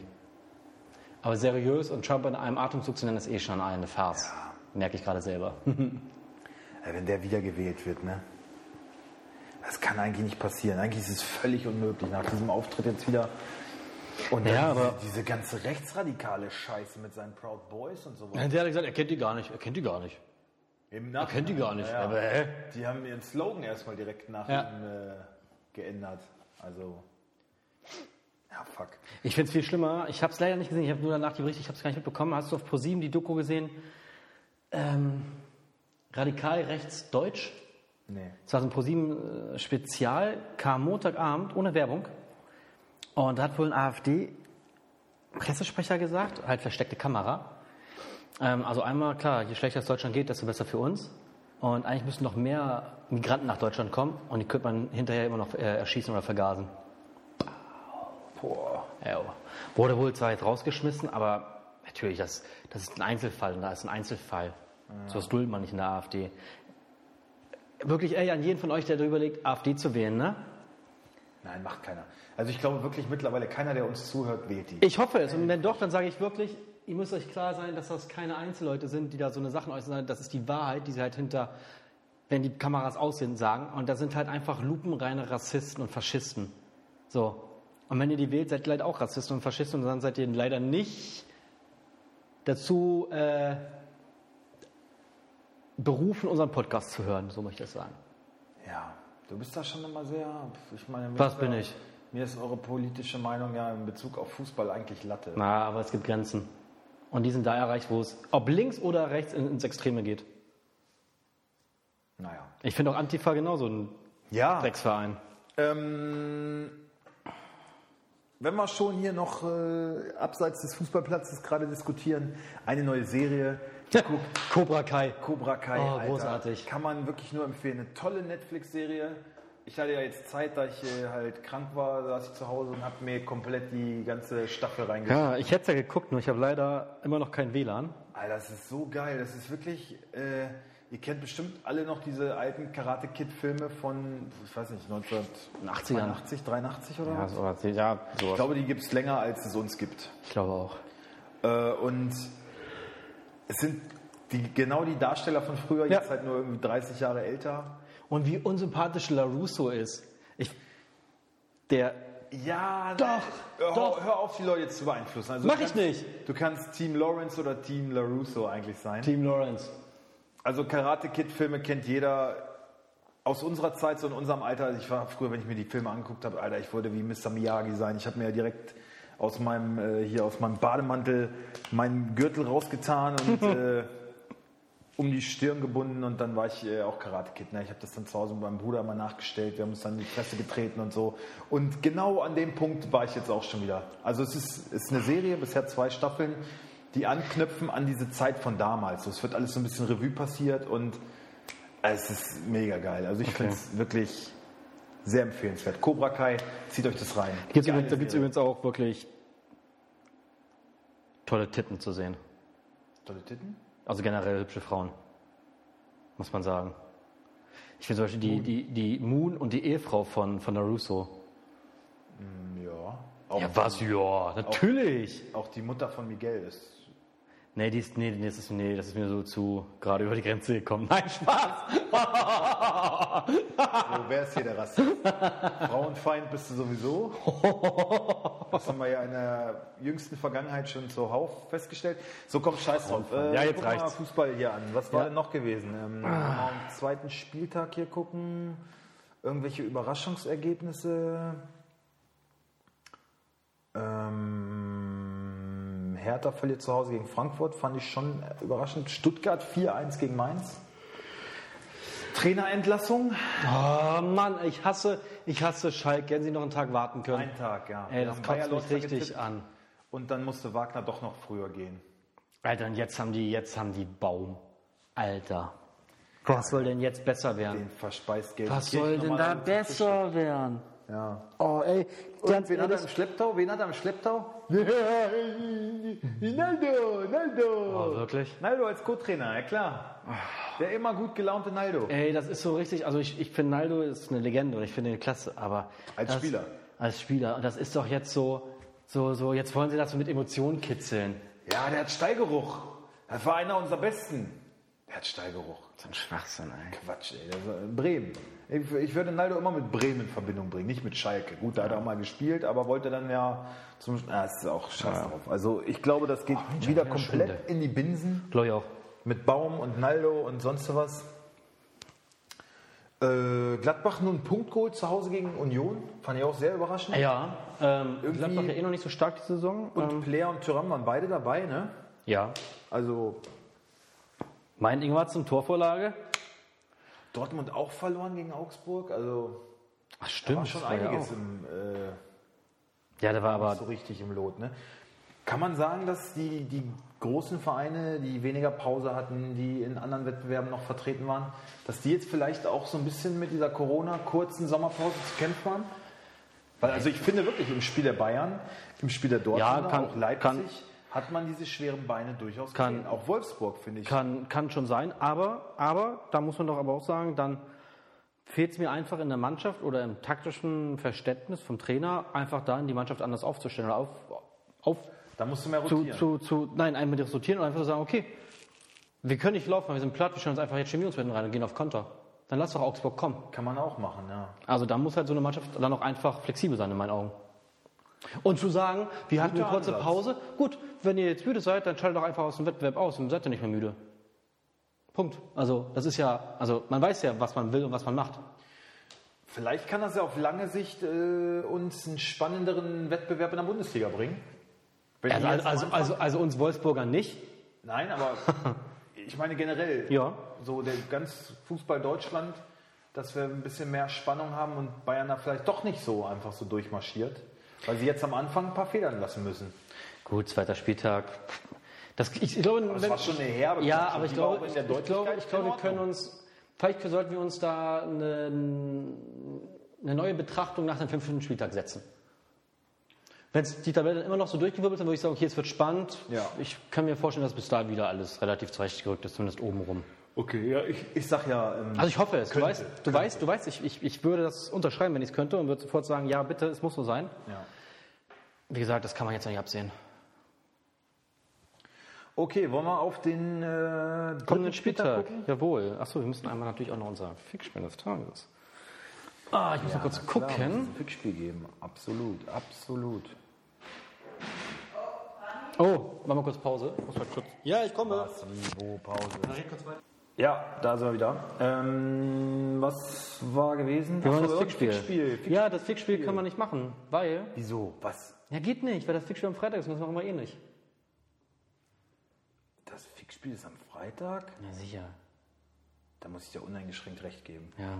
Aber seriös und Trump in einem Atemzug zu nennen, ist eh schon eine Farce. Merke ich gerade selber. Ja, wenn der wiedergewählt wird, ne? Das kann eigentlich nicht passieren. Eigentlich ist es völlig unmöglich nach diesem Auftritt jetzt wieder. Und Ja, diese, aber- diese ganze rechtsradikale Scheiße mit seinen Proud Boys und sowas. Der hat gesagt, er kennt die gar nicht. Er kennt die gar nicht. Im Er kennt die gar nicht. Ja. Aber, hä? Die haben ihren Slogan erstmal direkt nach Ja. ihm äh, geändert. Also. Ja, fuck. Ich finde es viel schlimmer. Ich habe es leider nicht gesehen. Ich habe nur danach die Berichte, ich habe es gar nicht mitbekommen. Hast du auf ProSieben die Doku gesehen? Ähm, radikal rechts Deutsch. Nee. Es war so ein ProSieben äh, Spezial, kam Montagabend ohne Werbung. Und da hat wohl ein AfD-Pressesprecher gesagt, halt versteckte Kamera. Ähm, also einmal, klar, je schlechter es Deutschland geht, desto besser für uns. Und eigentlich müssen noch mehr Migranten nach Deutschland kommen und die könnte man hinterher immer noch äh, erschießen oder vergasen. Boah. Ja, wurde wohl zwar jetzt rausgeschmissen, aber natürlich, das, das ist ein Einzelfall und da ist ein Einzelfall. So was duldet man nicht in der AfD. Wirklich, ey, an jeden von euch, der darüber überlegt, AfD zu wählen, ne? Nein, macht keiner. Also ich glaube wirklich mittlerweile keiner, der uns zuhört, wählt die. Ich hoffe es. Und wenn doch, dann sage ich wirklich, ihr müsst euch klar sein, dass das keine Einzelleute sind, die da so eine Sachen äußern. Das ist die Wahrheit, die sie halt hinter, wenn die Kameras aus sind, sagen. Und da sind halt einfach lupenreine Rassisten und Faschisten. So. Und wenn ihr die wählt, seid ihr leider auch Rassisten und Faschisten und dann seid ihr leider nicht dazu äh, berufen, unseren Podcast zu hören, so möchte ich das sagen. Ja, du bist da schon immer sehr. Ich meine, Was bin da, ich? Mir ist eure politische Meinung ja in Bezug auf Fußball eigentlich Latte. Na, aber es gibt Grenzen. Und die sind da erreicht, wo es, ob links oder rechts, in, ins Extreme geht. Naja. Ich finde auch Antifa genauso ein Ja, Drecksverein. ähm, wenn wir schon hier noch äh, abseits des Fußballplatzes gerade diskutieren, eine neue Serie, Cobra Kai. Cobra Kai. Oh, Alter, großartig. Kann man wirklich nur empfehlen. Eine tolle Netflix-Serie. Ich hatte ja jetzt Zeit, da ich äh, halt krank war, saß ich zu Hause und habe mir komplett die ganze Staffel reingeschaut. Ja, ich hätte es ja geguckt, nur ich habe leider immer noch kein WLAN. Alter, das ist so geil. Das ist wirklich. Äh, ihr kennt bestimmt alle noch diese alten Karate Kid-Filme von, ich weiß nicht, 1980, 83 oder Ja, was? so, ja Ich sowas. glaube, die gibt es länger, als es uns gibt. Ich glaube auch. Äh, und es sind die, genau die Darsteller von früher, Ja. jetzt halt nur irgendwie 30 Jahre älter. Und wie unsympathisch LaRusso ist. Ich, der, Ja, Doch, hör, doch. hör auf, die Leute jetzt zu beeinflussen. Also Mach du ich kannst, nicht. Du kannst Team Lawrence oder Team LaRusso eigentlich sein. Team Lawrence. Also Karate Kid Filme kennt jeder aus unserer Zeit, so in unserem Alter. Also ich war früher, wenn ich mir die Filme angeguckt habe, Alter, ich wollte wie Mr. Miyagi sein. Ich habe mir ja direkt aus meinem äh, hier aus meinem Bademantel meinen Gürtel rausgetan und äh, um die Stirn gebunden und dann war ich äh, auch Karate Kid. Ne? Ich habe das dann zu Hause mit meinem Bruder mal nachgestellt. Wir haben uns dann in die Fresse getreten und so. Und genau an dem Punkt war ich jetzt auch schon wieder. Also es ist, es ist eine Serie, bisher zwei Staffeln, die anknüpfen an diese Zeit von damals. So, es wird alles so ein bisschen Revue passiert und es ist mega geil. Also ich finde es wirklich sehr empfehlenswert. Cobra Kai, zieht euch das rein. Gibt's übrigens, da gibt es übrigens auch wirklich tolle Titten zu sehen. Tolle Titten? Also generell hübsche Frauen. Muss man sagen. Ich finde zum Beispiel die, die, die Moon und die Ehefrau von, von Naruto. Ja. Auch, Ja, was? Ja, natürlich. auch die Mutter von Miguel ist. Nee, die ist, nee, das ist, nee, das ist mir so zu gerade über die Grenze gekommen. Nein, Spaß! So, wer ist hier der Rassist? Frauenfeind bist du sowieso. Das haben wir ja in der jüngsten Vergangenheit schon zuhauf festgestellt. So, komm, scheiß drauf. Äh, Ja, jetzt wir mal reicht's. Fußball hier an. Was war Ja. denn noch gewesen? Ähm, mal am zweiten Spieltag hier gucken. Irgendwelche Überraschungsergebnisse. Ähm, Hertha verliert zu Hause gegen Frankfurt, fand ich schon überraschend. Stuttgart 4-1 gegen Mainz. Trainerentlassung. Oh Mann, ich hasse, ich hasse Schalke. Hätten sie noch einen Tag warten können. Ein Tag, ja. Ey, das kotzt mich richtig getippt. an. Und dann musste Wagner doch noch früher gehen. Alter, und jetzt haben die, jetzt haben die Baum. Alter. Was soll denn jetzt besser werden? Den verspeist Geld. Was soll denn da besser werden? Ja. Oh, ey, ganz Wen hat er im Schlepptau? Wen hat er im Schlepptau? Naldo, Naldo. Oh, wirklich? Naldo als Co-Trainer, ja klar. Der immer gut gelaunte Naldo. Ey, das ist so richtig, also ich, ich finde Naldo ist eine Legende und ich finde ihn klasse, aber. Als das, Spieler. Als Spieler. Und das ist doch jetzt so, so, so, jetzt wollen sie das so mit Emotionen kitzeln. Ja, der hat Stallgeruch. Das war einer unserer Besten. Der hat Stallgeruch. So ein Schwachsinn, ey. Quatsch, ey. Das war Bremen. Ich, würde Naldo immer mit Bremen in Verbindung bringen, nicht mit Schalke. Gut, da hat er auch mal gespielt, aber wollte dann ja zum. Ah, ist auch scheiß drauf. Also ich glaube, das geht wieder ja, komplett Schande. in die Binsen. Glaube ich auch. Mit Baum und Naldo und sonst was. Äh, Gladbach nur einen Punkt geholt zu Hause gegen Union. Fand ich auch sehr überraschend. Ja, ähm, Irgendwie- Gladbach ja eh noch nicht so stark die Saison. Und ähm, Player und Thuram waren beide dabei, ne? ja. Also Mein Ingwer zum Torvorlage. Dortmund auch verloren gegen Augsburg. Also Ach, war stimmt. schon das war ja einiges auch. im, äh, Ja, der war aber. so richtig im Lot. Ne? Kann man sagen, dass die, die großen Vereine, die weniger Pause hatten, die in anderen Wettbewerben noch vertreten waren, dass die jetzt vielleicht auch so ein bisschen mit dieser Corona-kurzen Sommerpause zu kämpfen haben? Weil also ich finde wirklich im Spiel der Bayern, im Spiel der Dortmunder, Ja, kann- auch Leipzig, kann- hat man diese schweren Beine durchaus Kann- gesehen. Auch Wolfsburg, finde ich. Kann, kann schon sein, aber, aber, da muss man doch aber auch sagen, dann fehlt es mir einfach in der Mannschaft oder im taktischen Verständnis vom Trainer, einfach da die Mannschaft anders aufzustellen oder auf, auf Da musst du mehr zu, rotieren. zu, zu, nein, einmal rotieren und einfach zu sagen, okay, wir können nicht laufen, wir sind platt, wir stellen uns einfach jetzt Chemie rein und gehen auf Konter. Dann lass doch Augsburg kommen. Kann man auch machen, ja. Also da muss halt so eine Mannschaft dann auch einfach flexibel sein in meinen Augen. Und zu sagen, wir hatten eine kurze Ansatz. Pause, gut, wenn ihr jetzt müde seid, dann schaltet doch einfach aus dem Wettbewerb aus und seid ihr nicht mehr müde. Punkt. Also das ist ja, also man weiß ja, was man will und was man macht. Vielleicht kann das ja auf lange Sicht äh, uns einen spannenderen Wettbewerb in der Bundesliga bringen. Also, also, also, also uns Wolfsburger nicht. Nein, aber ich meine generell, Ja. so der ganz Fußball Deutschland, dass wir ein bisschen mehr Spannung haben und Bayern da vielleicht doch nicht so einfach so durchmarschiert, weil sie jetzt am Anfang ein paar Federn lassen müssen. Gut, zweiter Spieltag. Das, ich, ich glaube, Das wenn, war schon eine herbe Ja, aber ich glaube, ich, der ich glaube, ich glaube, wir können uns, vielleicht sollten wir uns da eine, eine neue Betrachtung nach dem fünften Spieltag setzen. Wenn die Tabelle dann immer noch so durchgewirbelt ist, dann würde ich sagen, okay, es wird spannend. Ja. Ich kann mir vorstellen, dass bis dahin wieder alles relativ zurechtgerückt ist, zumindest oben rum. Okay, ja, ich, ich sag ja. Ähm, Also ich hoffe es. Du Könnte, weißt, du weißt, du weißt, ich, ich, ich würde das unterschreiben, wenn ich es könnte und würde sofort sagen, ja, bitte, es muss so sein. ja. Wie gesagt, das kann man jetzt noch nicht absehen. Okay, wollen wir auf den äh, Kommenden Spieltag. gucken? Jawohl. Achso, wir müssen einmal natürlich auch noch unser Fixspiel des Tages. Ah, ich muss mal kurz Klar, gucken. ein Rückspiel geben. Absolut, absolut. Oh, machen wir kurz Pause. Ich muss mal kurz. Ja, ich komme. Was, wo, Pause. Ja, da sind wir wieder. Ähm, was war gewesen? Wir Ach das Fixspiel. Fixspiel. Fix- Ja, das Fixspiel kann man nicht machen, weil. Wieso? Was? Ja, geht nicht, weil das Fixspiel am Freitag ist und das machen wir eh nicht. Das Fixspiel ist am Freitag? Ja, sicher. Da muss ich dir uneingeschränkt recht geben. Ja.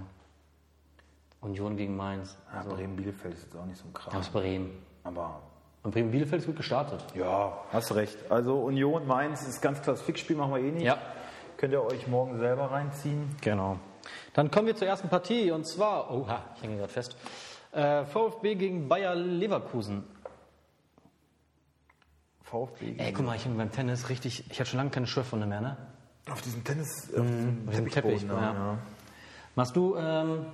Union gegen Mainz. Ah, Bremen-Bielefeld ist jetzt auch nicht so ein Kram. Aus Bremen. Aber Und Bremen-Bielefeld ist gut gestartet. ja, hast recht. Also Union, Mainz ist ganz klar das Fixspiel, machen wir eh nicht. Ja. Könnt ihr euch morgen selber reinziehen. Genau. Dann kommen wir zur ersten Partie und zwar, oha, ich hänge gerade fest, äh, VfB gegen Bayer Leverkusen. VfB. Ey, guck mal, ich hänge beim Tennis richtig, ich hatte schon lange keine Schürfwunde mehr, ne? Auf diesem Tennis, auf diesem Auf diesem Teppich, Teppichboden, ja. Machst du ähm,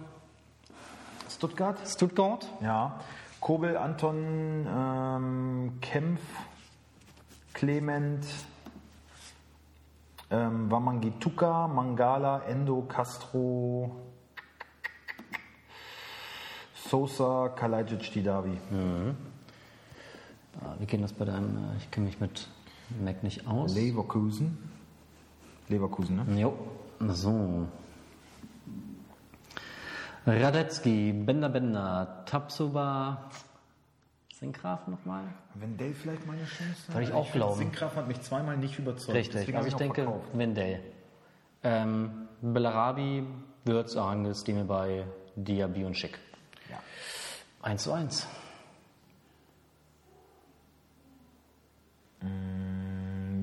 Stuttgart? Stuttgart? Ja. Kobel, Anton, ähm, Kempf, Clement, Ähm, Wamangituka, Mangala, Endo, Castro, Sosa, Kalajic, Didavi. Ah, Wie geht das bei deinem? äh, Ich kenne mich mit Mac nicht aus. Leverkusen. Leverkusen, ne? Jo, so. Radetzky, Bender Bender, Tapsuba, Sinkgraf nochmal? Wendell vielleicht meine Chance? Würde ich auch glauben. Sinkgraf hat mich zweimal nicht überzeugt. Richtig, deswegen also ich auch denke verkauft. Wendell. Ähm, Bellarabi, Würz, Arangis, bei Diaby und Schick. Ja. 1 zu 1.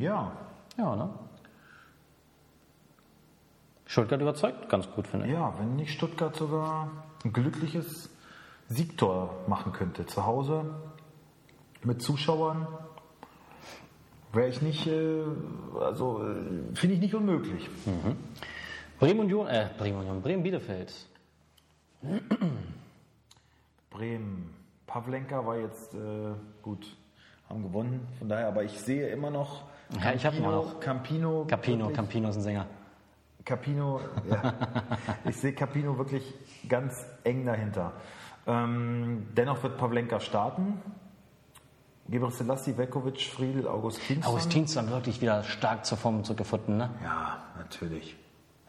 ja, Ja, ne? Stuttgart überzeugt ganz gut, finde ich. ja, wenn nicht Stuttgart sogar ein glückliches Siegtor machen könnte. Zu Hause mit Zuschauern wäre ich nicht, äh, also äh, finde ich nicht unmöglich. Bremen Union, äh, Bremen Union, Bremen Bielefeld. Bremen. Pavlenka war jetzt äh, gut, haben gewonnen. Von daher, aber ich sehe immer noch. Ja, ich hab immer Campino- noch. Campino. Capino, wirklich- Campino ist ein Sänger. Capino, ja. ich sehe Capino wirklich ganz eng dahinter. Ähm, dennoch wird Pavlenka starten. Gebre Selassie, Vekovic, Friedl, Augustinsson. Augustinsson wirklich wieder stark zur Form zurückgefunden, ne? Ja, natürlich.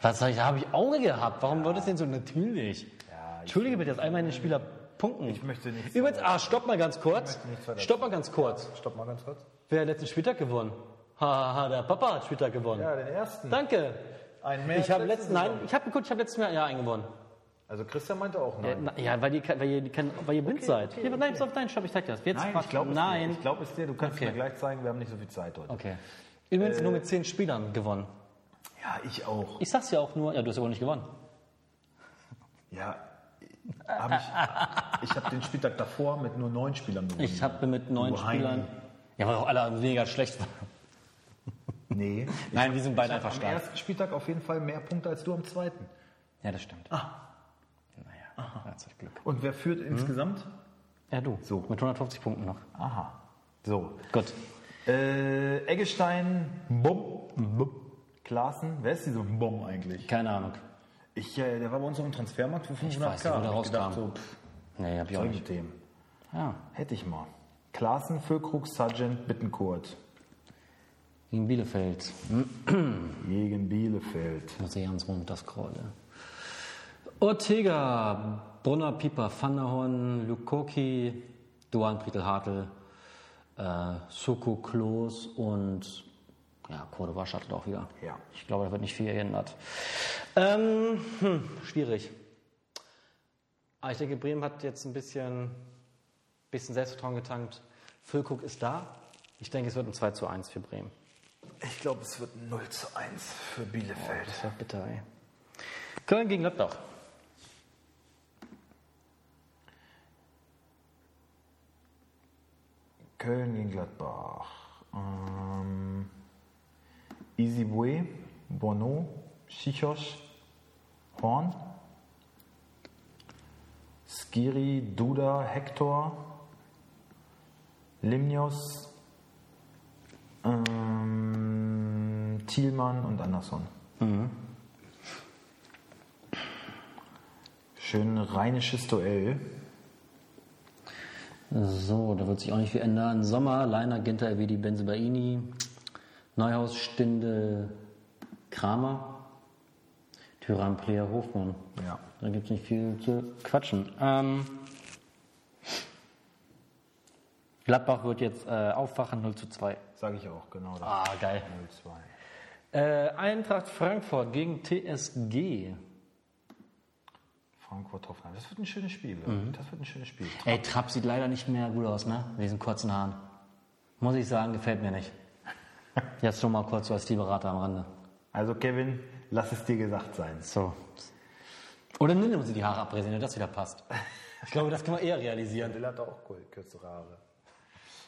Was habe ich Auge gehabt. Warum wird es denn so natürlich? Ja, Entschuldige bitte, jetzt einmal den Spieler punkten. Ich möchte nichts Übrigens, ah, stopp mal ganz kurz. Stopp mal ganz kurz. Stopp mal ganz kurz. Wer hat letzten Spieltag gewonnen? Haha, der Papa hat Spieltag gewonnen. Ja, den ersten. Danke. Ein mehr Ich habe letzten, letzte nein, ich habe geguckt, ich habe letztes Jahr ja eingewonnen. Also Christian meinte auch Ja, nein. na- Ja, weil, die, weil, ihr, weil ihr blind seid. Hier, nein, auf, nein, stopp, ich zeig dir das. Jetzt Nein, ich glaube es dir. Nein. Ich glaube es dir. Du kannst Okay. mir gleich zeigen, wir haben nicht so viel Zeit heute. Okay. Übrigens nur mit zehn Spielern gewonnen. Ja, ich auch. Ich sag's ja auch nur, ja, du hast ja wohl nicht gewonnen. Ja, hab ich, ich habe den Spieltag davor mit nur neun Spielern gewonnen. Ich habe mit neun. Spielern. Ja, weil auch alle mega schlecht waren. Nee. Nein, wir sind beide einfach habe am stark. ersten Spieltag auf jeden Fall mehr Punkte als du am zweiten. Ja, das stimmt. Ah. Naja, herzlich Glück. Und wer führt insgesamt? Ja, du. So. Mit 150 Punkten noch. Aha. So. Gut. Äh, Eggestein, Bum, Bum. Klaassen. Wer ist dieser Bum eigentlich? Keine Ahnung. Ich, äh, der war bei uns auf dem Transfermarkt für 500k. Ich weiß nicht, wo der gedacht. So, pff, Nee, hab ich auch solche nicht. Themen. Ja. Hätte ich mal. Klaassen, Füllkrug, Sargent, Bittenkurt. Gegen Bielefeld. Gegen Bielefeld. Muss ich ganz runter scrollen. Ortega, Brunner, Pieper, Van der Horn, Lukoki, Duan, Pritel, Hartl, äh, Soko, Klos und ja, Cordova startet auch wieder. Ja. Ich glaube, da wird nicht viel geändert. Ähm, hm, schwierig. Aber ich denke, Bremen hat jetzt ein bisschen, bisschen Selbstvertrauen getankt. Füllkrug ist da. Ich denke, es wird ein 2 zu 1 für Bremen. Ich glaube, es wird 0 zu 1 für Bielefeld. Das war bitter, ey. Köln gegen Gladbach. Köln gegen Gladbach. Ähm, Isibue, Bono, Schichosch, Horn, Skiri, Duda, Hector, Limnios, ähm, Thielmann und Andersson. Schön rheinisches Duell. So, da wird sich auch nicht viel ändern. Sommer, Leiner, Ginter, Elvedi, Benzebaini, Neuhaus, Stindel, Kramer, Tyrann, Player, Hofmann. Ja. Da gibt es nicht viel zu quatschen. Ähm, Gladbach wird jetzt äh, aufwachen 0 zu 2. Sage ich auch, genau. Das Ah, geil. 0-2. Äh, Eintracht Frankfurt gegen TSG. Frankfurt Hoffenheim. Das wird ein schönes Spiel. Das wird ein schönes Spiel. Ey, Trapp sieht leider nicht mehr gut aus, ne? Mit diesen kurzen Haaren. Muss ich sagen, gefällt mir nicht. Jetzt schon mal kurz so als Berater am Rande. Also Kevin, lass es dir gesagt sein. So. Oder nimm sie die Haare abrasieren, wenn das wieder passt. Ich glaube, das kann man eher realisieren. Will hat auch cool, kürzere Haare.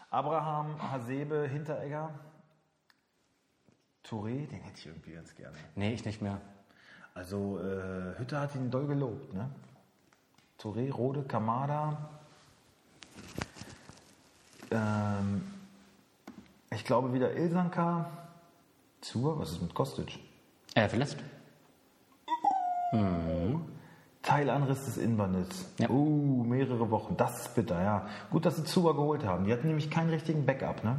Abraham, Hasebe, Hinteregger, Touré, den hätte ich irgendwie ganz gerne. Nee, ich nicht mehr. Also äh, Hütter hat ihn doll gelobt, ne? Touré, Rode, Kamada. Ähm, ich glaube wieder Ilsanka, Zur? Was ist mit Kostic? Er verlässt. Teilanriss des Innenbandes. Ja. Uh, mehrere Wochen. Das ist bitter, ja. Gut, dass sie Zuba geholt haben. Die hatten nämlich keinen richtigen Backup, ne?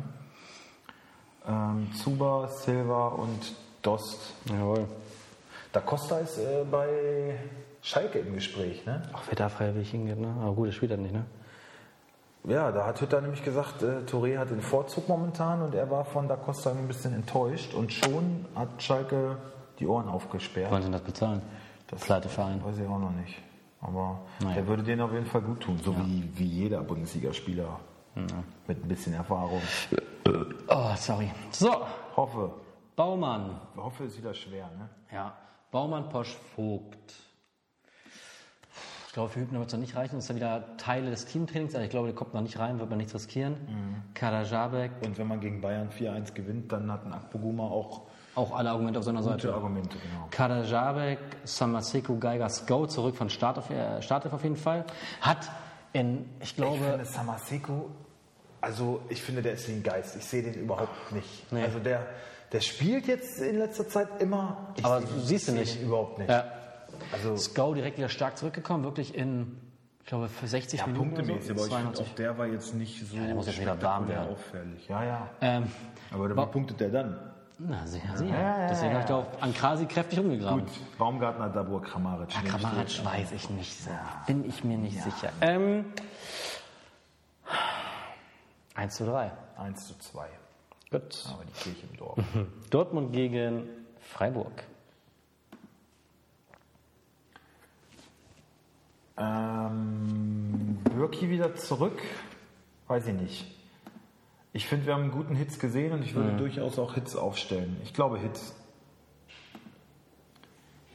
Ähm, Zuba, Silva und Dost. Jawohl. Da Costa ist äh, bei Schalke im Gespräch, ne? Ach, wer da freiwillig hingeht, ne? Aber gut, er spielt er nicht, ne? Ja, da hat Hütter nämlich gesagt, äh, Touré hat den Vorzug momentan und er war von Da Costa ein bisschen enttäuscht und schon hat Schalke die Ohren aufgesperrt. Wollen sie das bezahlen? Das pleite Verein. Weiß ich auch noch nicht. Aber Naja. der würde denen auf jeden Fall gut tun, so wie, wie jeder Bundesligaspieler mit ein bisschen Erfahrung. Oh, sorry. So, Hoffe. Baumann. Hoffe ist wieder schwer, ne? Ja. Baumann, Posch, Vogt. Ich glaube, für Hübner wird es noch nicht reichen. Das ist ja wieder Teile des Teamtrainings. Also ich glaube, der kommt noch nicht rein, wird man nichts riskieren. Karajabek, Und wenn man gegen Bayern 4-1 gewinnt, dann hat ein Akpoguma auch auch alle Argumente auf seiner gute Seite. Argumente, genau. Karajabek, Samaseko, Geiger, Sko zurück von Start auf, äh, Startelf auf jeden Fall. Hat in, ich Ich glaube, finde Samaseko, also ich finde, der ist wie ein Geist. Ich sehe den überhaupt nicht. Nee. Also der, der spielt jetzt in letzter Zeit immer. Ich aber du siehst ihn ich nicht. überhaupt nicht. Ja. Also Sko direkt wieder stark zurückgekommen, wirklich in, ich glaube, für 60 ja, Minuten. punktemäßig, oder aber so, ich finde 82. auch der war jetzt nicht so der muss jetzt wieder warm werden. auffällig. Ja, ja. Ähm, Aber wie punktet der dann? na, sehr, sehr. Deswegen habe ich da auch an Krasi kräftig rumgegraben. Gut, Baumgartner, Dabur, Kramaric. Ja, ich Kramaric weiß ich nicht. so. Bin ich mir nicht sicher. Ähm, 1 zu 3. 1 zu 2. Gut. Aber die Kirche im Dorf. Dortmund gegen Freiburg. ähm, Birki wieder zurück? Weiß ich nicht. Ich finde, wir haben einen guten Hits gesehen und ich würde durchaus auch Hits aufstellen. Ich glaube Hits.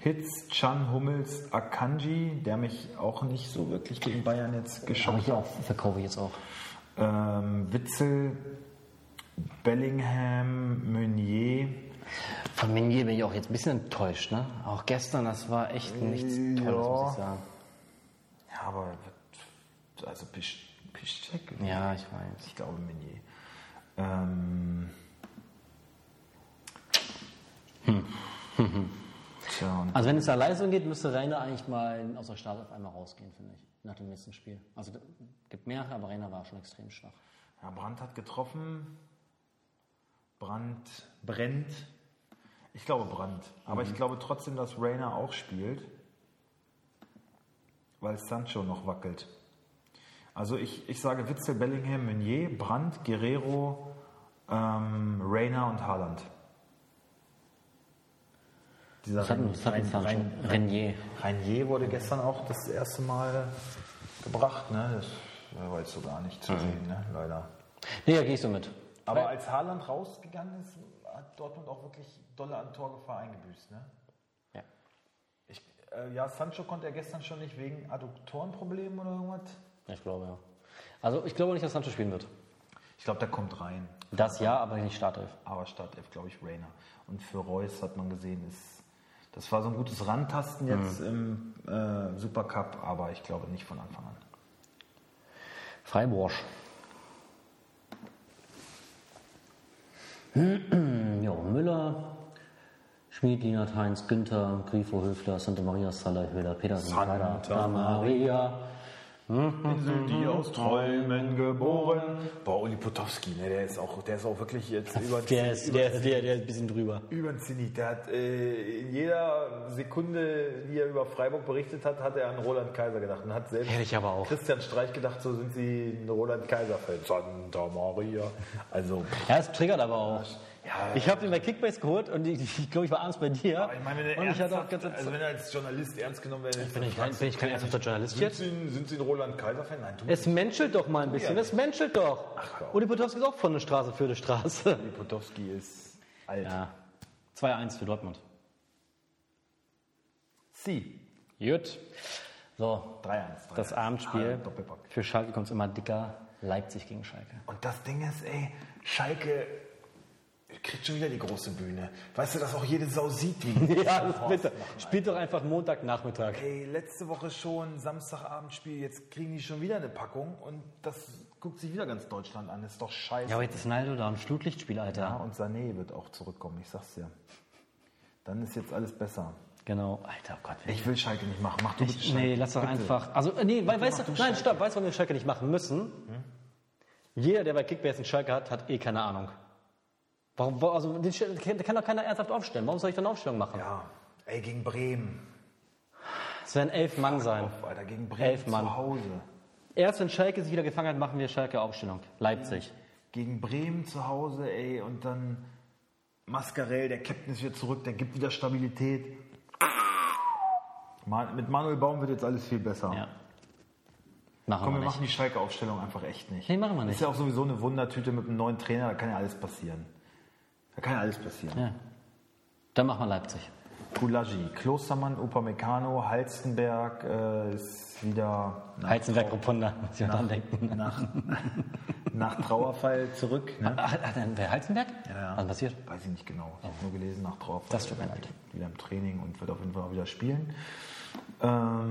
Hits, Chan, Hummels, Akanji, der mich auch nicht so wirklich gegen Bayern jetzt hier hat. auch, verkaufe ich jetzt auch. Ähm, Witzel, Bellingham, Meunier. Von Meunier bin ich auch jetzt ein bisschen enttäuscht. Ne? Auch gestern, das war echt nichts Tolles, Ja. muss ich sagen. Ja, aber also Pisz- Piszczek? Ja, ich weiß. Ich glaube Meunier. Ähm. Tja, und Also wenn es nach Leistung geht, müsste Rainer eigentlich mal aus der Start auf einmal rausgehen, finde ich. Nach dem letzten Spiel. Also es gibt mehrere, aber Rainer war schon extrem schwach. ja, Brandt hat getroffen. Brandt brennt. Ich glaube Brandt. Aber ich glaube trotzdem, dass Rainer auch spielt. Weil Sancho noch wackelt. Also ich, ich sage Witzel, Bellingham, Meunier, Brandt, Guerrero, ähm, Rainer und Haaland. Dieser Was hat denn- was hat denn Rein- Renier. Reinier wurde gestern auch das erste Mal gebracht. Ne? Das war jetzt so gar nicht zu sehen, ne? leider. Nee, da gehe ich so mit. Aber als Haaland rausgegangen ist, hat Dortmund auch wirklich dolle an Torgefahr eingebüßt. Ne? Ja. Ich, äh, ja, Sancho konnte er gestern schon nicht wegen Adduktorenproblemen oder irgendwas. Ich glaube, ja. Also ich glaube nicht, dass Sancho spielen wird. Ich glaube, der kommt rein. Das ja, aber nicht Startelf. Aber Startelf, glaube ich, Rainer. Und für Reus hat man gesehen, ist, das war so ein gutes Rantasten jetzt im äh, Supercup, aber ich glaube nicht von Anfang an. Freiburg. ja, Müller, Schmid, Lienert, Heinz, Günther, Grifo, Höfler, Santa Maria, Salah, Höhler, Petersen, Santa Maria. Insel, die aus Träumen geboren. Boah, Uli Potowski, ne, der ist auch, der ist auch wirklich jetzt über, Der ist, der, der, der ist ein bisschen drüber. über den Zenit. Der hat äh, in jeder Sekunde, die er über Freiburg berichtet hat, hat er an Roland Kaiser gedacht und hat selbst Hätte ich aber auch. Christian Streich gedacht, so sind sie ein Roland Kaiser-Fan. Santa Maria. Also, Ja, es triggert aber auch. Ja, Ich habe den bei Kickbase geholt und ich, ich glaube, ich war abends bei dir. aber ich meine, wenn er und ich hatte auch ganz also wenn er als Journalist ernst genommen werden bin ich kein, bin ich kein ernsthafter Journalist sind jetzt? Sie, ein- sind Sie ein Roland Kaiser-Fan? Nein, du Es menschelt doch mal ein bisschen, ja es menschelt doch. Ach. Uli Potowski ist auch von der Straße für die Straße. Uli Potowski ist alt. Ja. 2-1 für Dortmund. Sie. Gut. So, 3-1. das 3-1. Abendspiel. Ah. Für Schalke kommt es immer dicker. Leipzig gegen Schalke. Und das Ding ist, ey, Schalke kriegt schon wieder die große Bühne. Weißt du, dass auch jede Sau sieht, wie Ja, bitte. Spielt doch einfach Montagnachmittag. Ey, letzte Woche schon Samstagabendspiel, jetzt kriegen die schon wieder eine Packung und das guckt sich wieder ganz Deutschland an. ist doch scheiße. Ja, aber jetzt ist Naldo da im Flutlichtspiel, Alter. Ja, und Sané wird auch zurückkommen, ich sag's dir. Dann ist jetzt alles besser. Genau. Alter, oh Gott. Ich will Schalke nicht machen. Mach du bitte Schalke. nee, lass doch Bitte. einfach. Also, äh, nee, weil, weißt du, nein, stopp, weißt du, warum wir Schalke nicht machen müssen? Hm? Jeder, der bei Kickbase einen Schalke hat, hat eh keine Ahnung. Warum, also, den kann doch keiner ernsthaft aufstellen. Warum soll ich dann Aufstellung machen? Ja, ey, gegen Bremen. Es werden elf Mann sein. Auf, Alter, gegen Bremen Elf Mann. zu Hause. Erst wenn Schalke sich wieder gefangen hat, machen wir Schalke Aufstellung. Leipzig. Gegen Bremen zu Hause, ey, und dann Mascarell, der Captain ist wieder zurück, der gibt wieder Stabilität. Man, mit Manuel Baum wird jetzt alles viel besser. Ja. Machen Komm, wir wir machen die Schalke-Aufstellung einfach echt nicht. Nee, machen wir Ist nicht. ja auch sowieso eine Wundertüte mit einem neuen Trainer, da kann ja alles passieren. Da kann ja alles passieren. Ja. Dann machen wir Leipzig. Gulagi, Klostermann, Upamecano, Halstenberg äh, ist wieder nach, Heizenberg Rupunda, muss ich auch dran denken. nach, nach Trauerfall zurück. Ne? Ah, Hat denn wer Heizenberg? Ja, ja. Was passiert? Weiß ich nicht genau. Ich habe nur gelesen nach Trauerfall. Das tut mir leid. Wieder im Training und wird auf jeden Fall auch wieder spielen. Ähm,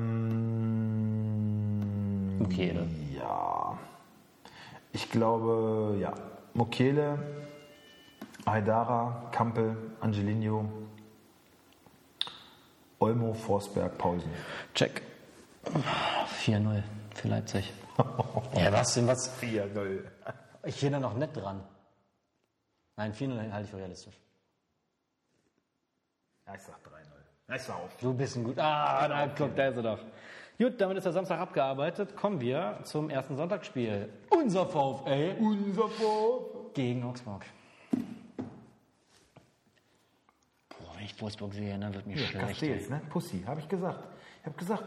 Mukiele. Ja. Ich glaube, ja. Mokele, Haidara, Kampel, Angelino, Olmo, Forsberg, Paulsen. Check. 4-0 für Leipzig. ja, was denn, was? 4-0. Ich gehe da noch nett dran. Nein, 4-0 halte ich für realistisch. Ja, ich sag 3-0. Ja, ich sag auf. Du bist ein gut. Ah, da, guck, da ist er doch. Gut, damit ist der Samstag abgearbeitet. Kommen wir zum ersten Sonntagsspiel. Unser VfL Unser VfL. gegen Augsburg. Boah, wenn ich Wolfsburg sehe, dann wird mir schlecht. Castells, ne? Pussy, habe ich gesagt. Ich habe gesagt,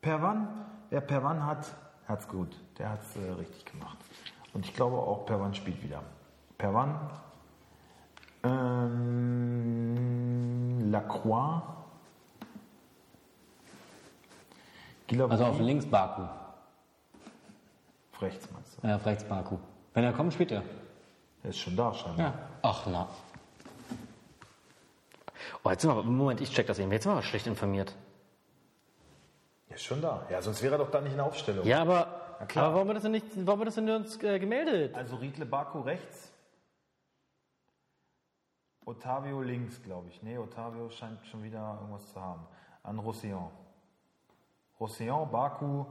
Perwan, wer Perwan hat, hat's gut. Der hat's äh, richtig gemacht. Und ich glaube auch, Perwan spielt wieder. Perwan, ähm, Lacroix, Gilavogi, Also auf links Baku. auf rechts meinst du? Ja, auf rechts Baku. Wenn er kommt, spielt er. Der ist schon da scheinbar. Ja. Ach na. Oh, jetzt sind wir, Moment, ich check das eben. Jetzt sind wir schlecht informiert. Ist schon da. Ja, sonst wäre er doch da nicht in der Aufstellung. Ja, aber, aber warum wird das denn nicht, warum wird das denn nirgends äh, gemeldet? Also Riedle Baku rechts. Otavio links, glaube ich. Nee, Otavio scheint schon wieder irgendwas zu haben. An Roussillon. Roussillon, Baku,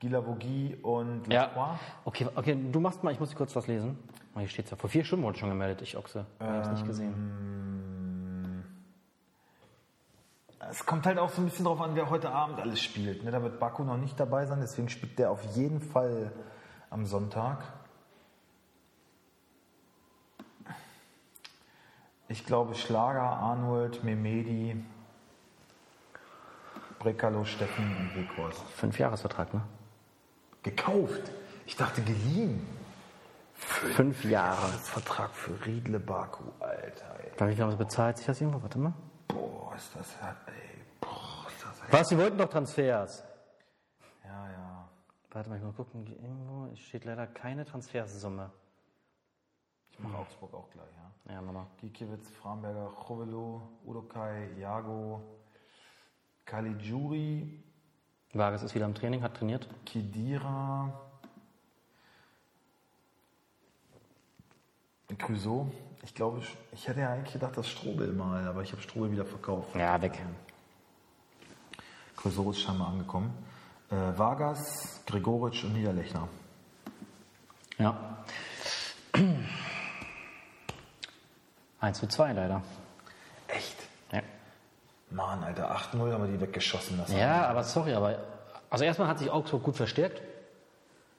Gilavogi und Lacroix. Ja. Okay, okay, du machst mal, ich muss kurz was lesen. Oh, hier steht's ja. Vor vier Stunden wurde schon gemeldet, ich Ochse. Ich hab's nicht gesehen. Es kommt halt auch so ein bisschen drauf an, wer heute Abend alles spielt. Ne? Da wird Baku noch nicht dabei sein, deswegen spielt der auf jeden Fall am Sonntag. Ich glaube Schlager, Arnold, Memedi, Brekalo, Steffen und Weghorst. Fünf Jahresvertrag, ne? Gekauft. Ich dachte geliehen. Fünf Jahre. Vertrag für Riedle Baku, Alter. Ey. Wie viel haben sie bezahlt? Sich das irgendwo? Warte mal. Ist das hart, ey. Boah, ist das hart. Was? Sie wollten doch Transfers. Ja, ja. Warte mal, ich mal gucken. Irgendwo steht leider keine Transfersumme. Ich mache Augsburg auch gleich, ja. Ja, Mama. Gikiewicz, Framberger, Chovelo, Udokai, Jago, Caligiuri, Vargas ist wieder im Training, hat trainiert. Kidira, Crusoe. Ich glaube, ich hätte ja eigentlich gedacht, das Strobel mal, aber ich habe Strobel wieder verkauft. Ja, weg. Crusoe ist scheinbar angekommen. Äh, Vargas, Gregoritsch und Niederlechner. Ja. 1 zu 2 leider. Echt? Ja. Mann, Alter, 8-0 haben wir die weggeschossen lassen. Ja, aber sorry, aber. Also erstmal hat sich Augsburg gut verstärkt.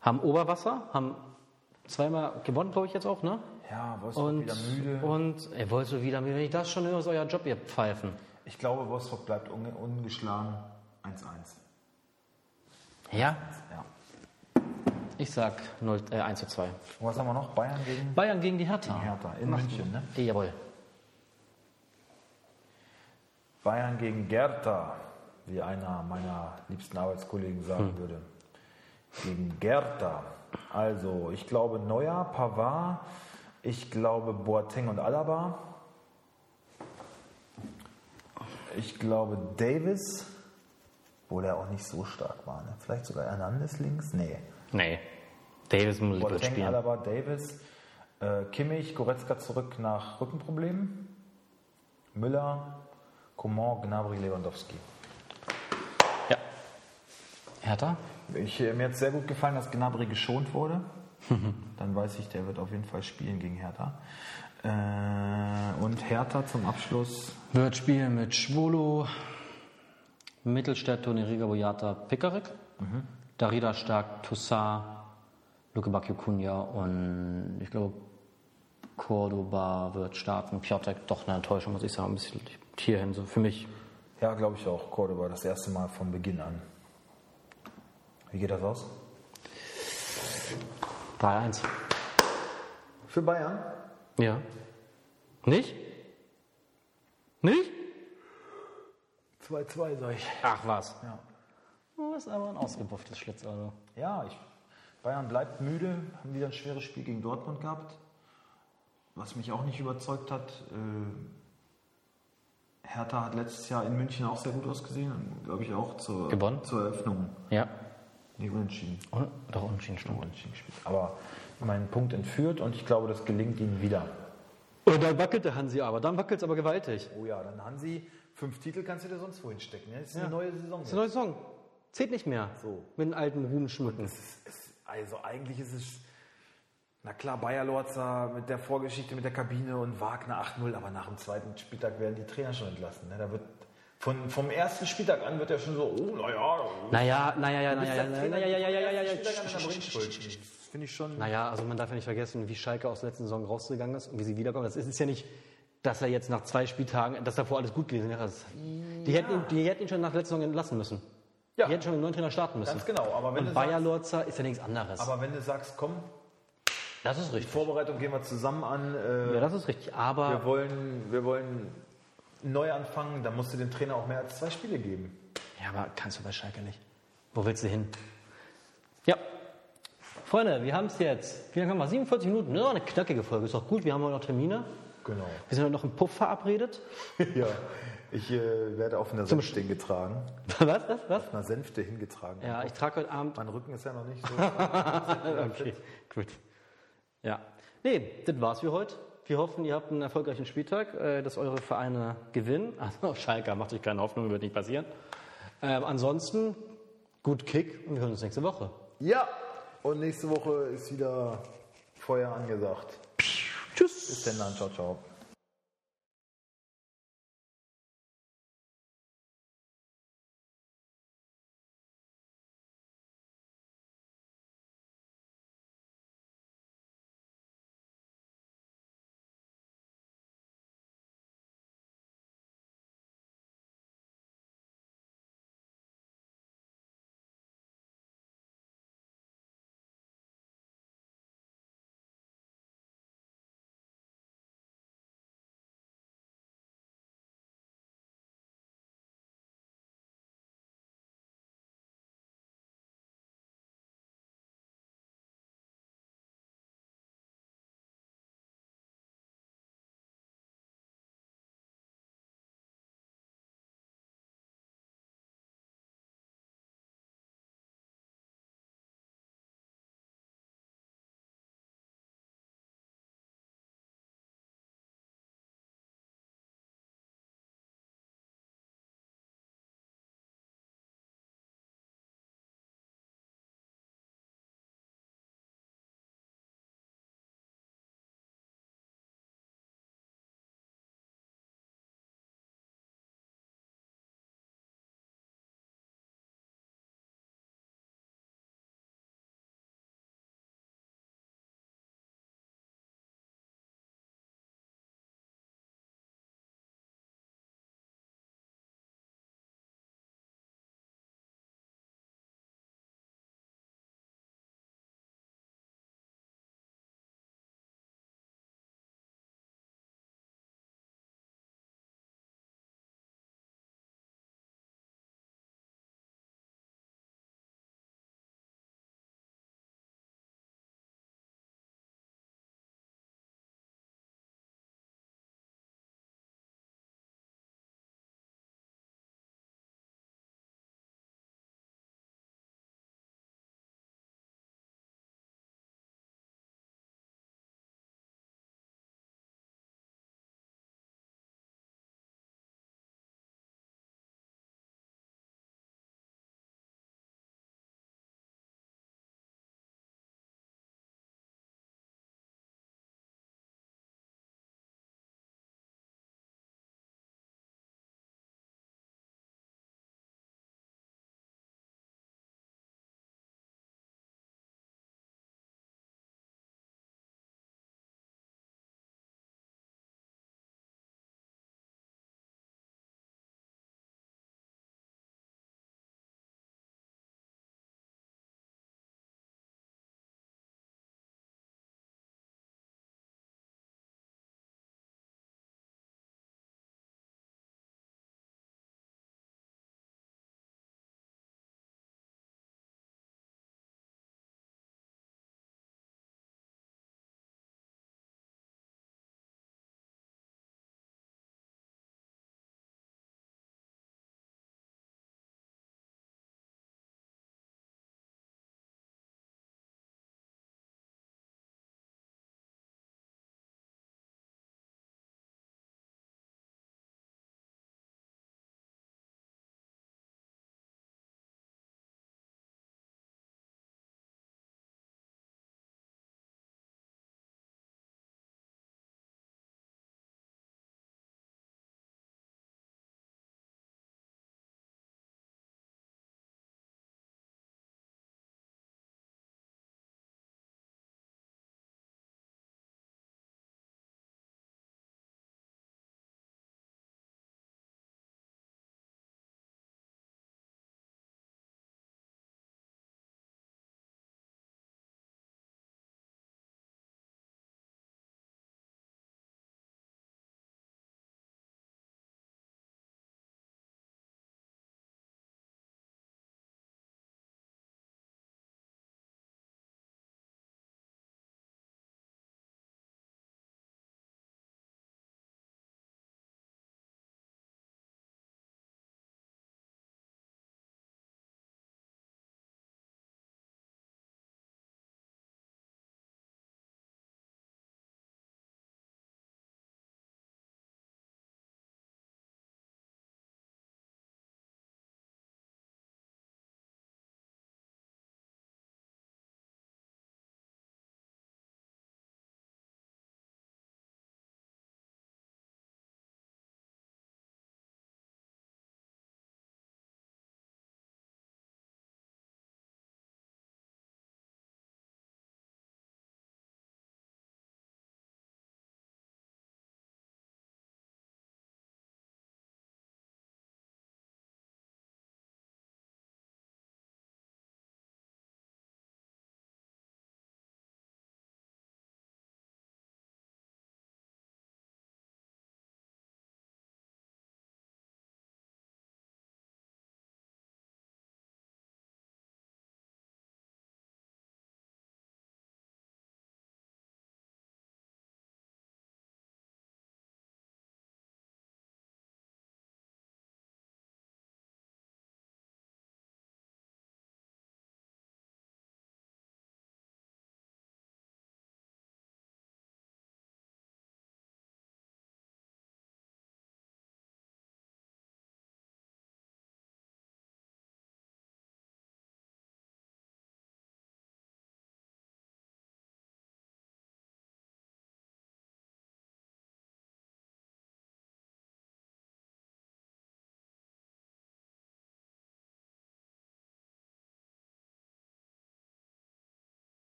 Haben Oberwasser, haben zweimal gewonnen, glaube ich, jetzt auch, ne? Ja, Wolfsburg Und, wieder müde. und wollt so wieder, wenn ich das schon höre, ist euer Job, ihr Pfeifen. Ich glaube, Wolfsburg bleibt unge ungeschlagen 1-1. Ja? Ja. Ich sag 0, äh, 1 zu 2. Und was haben wir noch? Bayern gegen Bayern gegen die Hertha. Hertha in München, ne? Jawohl. Bayern gegen Gerta, wie einer meiner liebsten Arbeitskollegen sagen würde. Gegen Gerta. Also, ich glaube, Neuer, Pavard Ich glaube Boateng und Alaba. Ich glaube Davis, obwohl er auch nicht so stark war. Ne? Vielleicht sogar Hernandez links? Nee. Nee. Davis muss Boateng, spielen. Alaba, Davis. Äh, Kimmich, Goretzka zurück nach Rückenproblemen. Müller, Coman, Gnabry, Lewandowski. Ja. Hertha? Ich, äh, mir hat sehr gut gefallen, dass Gnabry geschont wurde. Dann weiß ich, der wird auf jeden Fall spielen gegen Hertha. Äh, und Hertha zum Abschluss. Wird spielen mit Schwolo, Mittelstädt, Toneriga, Boyata, Pickerick, Darida Stark, Toussaint, Luke Bakio und ich glaube Cordoba wird starten. Piotek, doch eine Enttäuschung, muss ich sagen, ein bisschen hierhin, so für mich. Ja, glaube ich auch. Cordoba das erste Mal von Beginn an. Wie geht das aus? 3-1. Für Bayern? Ja. Nicht? Nicht? 2-2, sag ich. Ach was. Ja. Du bist aber ein ausgebufftes Schlitzauto. Ja, ich, Bayern bleibt müde, haben wieder ein schweres Spiel gegen Dortmund gehabt. Was mich auch nicht überzeugt hat, äh, Hertha hat letztes Jahr in München auch sehr gut ausgesehen, glaube ich auch zur, Gewonnen? zur Eröffnung. Ja. Nee, unentschieden. Und, doch unentschieden stimmt. Unentschieden gespielt. Aber meinen Punkt entführt und ich glaube, das gelingt ihnen wieder. Und dann wackelt der Hansi aber. Dann wackelt es aber gewaltig. Oh ja, dann Hansi, fünf Titel kannst du dir sonst wohin stecken. ne? Das ist eine neue Saison. Das ist eine neue Saison. Zählt nicht mehr. So. Mit den alten Ruhm schmücken. Also eigentlich ist es, na klar, Bayer Lorzer mit der Vorgeschichte mit der Kabine und Wagner 8-0, aber nach dem zweiten Spieltag werden die Trainer schon entlassen. Ne? Da wird von, vom ersten Spieltag an wird er schon so, oh, naja, Naja, naja, ja, naja, ja, naja, ja, ja, ja, ja, ja, ja. Finde ich schon. Naja, also man darf ja nicht vergessen, wie Schalke aus der letzten Saison rausgegangen ist und wie sie wiederkommen. Das ist, ist ja nicht, dass er jetzt nach zwei Spieltagen, dass davor alles gut gewesen wäre. Die, hätten ihn, die hätten ihn schon nach der letzten Saison entlassen müssen. Ja. Die hätten schon mit einem neuen Trainer starten müssen. Ganz genau, aber wenn, Und Bayer Lorzer ist ja nichts anderes. aber wenn du sagst, komm, das ist richtig. Vorbereitung gehen wir zusammen an, äh, Ja, das ist richtig. Aber wir, wollen, wir wollen neu anfangen, dann musst du dem Trainer auch mehr als zwei Spiele geben. Ja, aber kannst du bei Schalke nicht. Wo willst du hin? Ja. Freunde, wir haben es jetzt. Wie lange haben wir? 47 Minuten. Ja, eine knackige Folge. Ist doch gut. Wir haben heute noch Termine. Genau. Wir sind heute noch im Puff verabredet. ja, ich äh, werde auf einer Sänfte hingetragen. Was? Was? Was? Auf einer Sänfte hingetragen. Ja, ich trage heute Abend. Mein Rücken ist ja noch nicht so. Okay, gut. Ja. Nee, das war's für heute. Wir hoffen, ihr habt einen erfolgreichen Spieltag, äh, dass eure Vereine gewinnen. Also Schalke, macht euch keine Hoffnung, wird nicht passieren. Ähm, ansonsten, gut Kick und wir hören uns nächste Woche. ja, und nächste Woche ist wieder Feuer angesagt. Tschüss. Bis dann, ciao, ciao.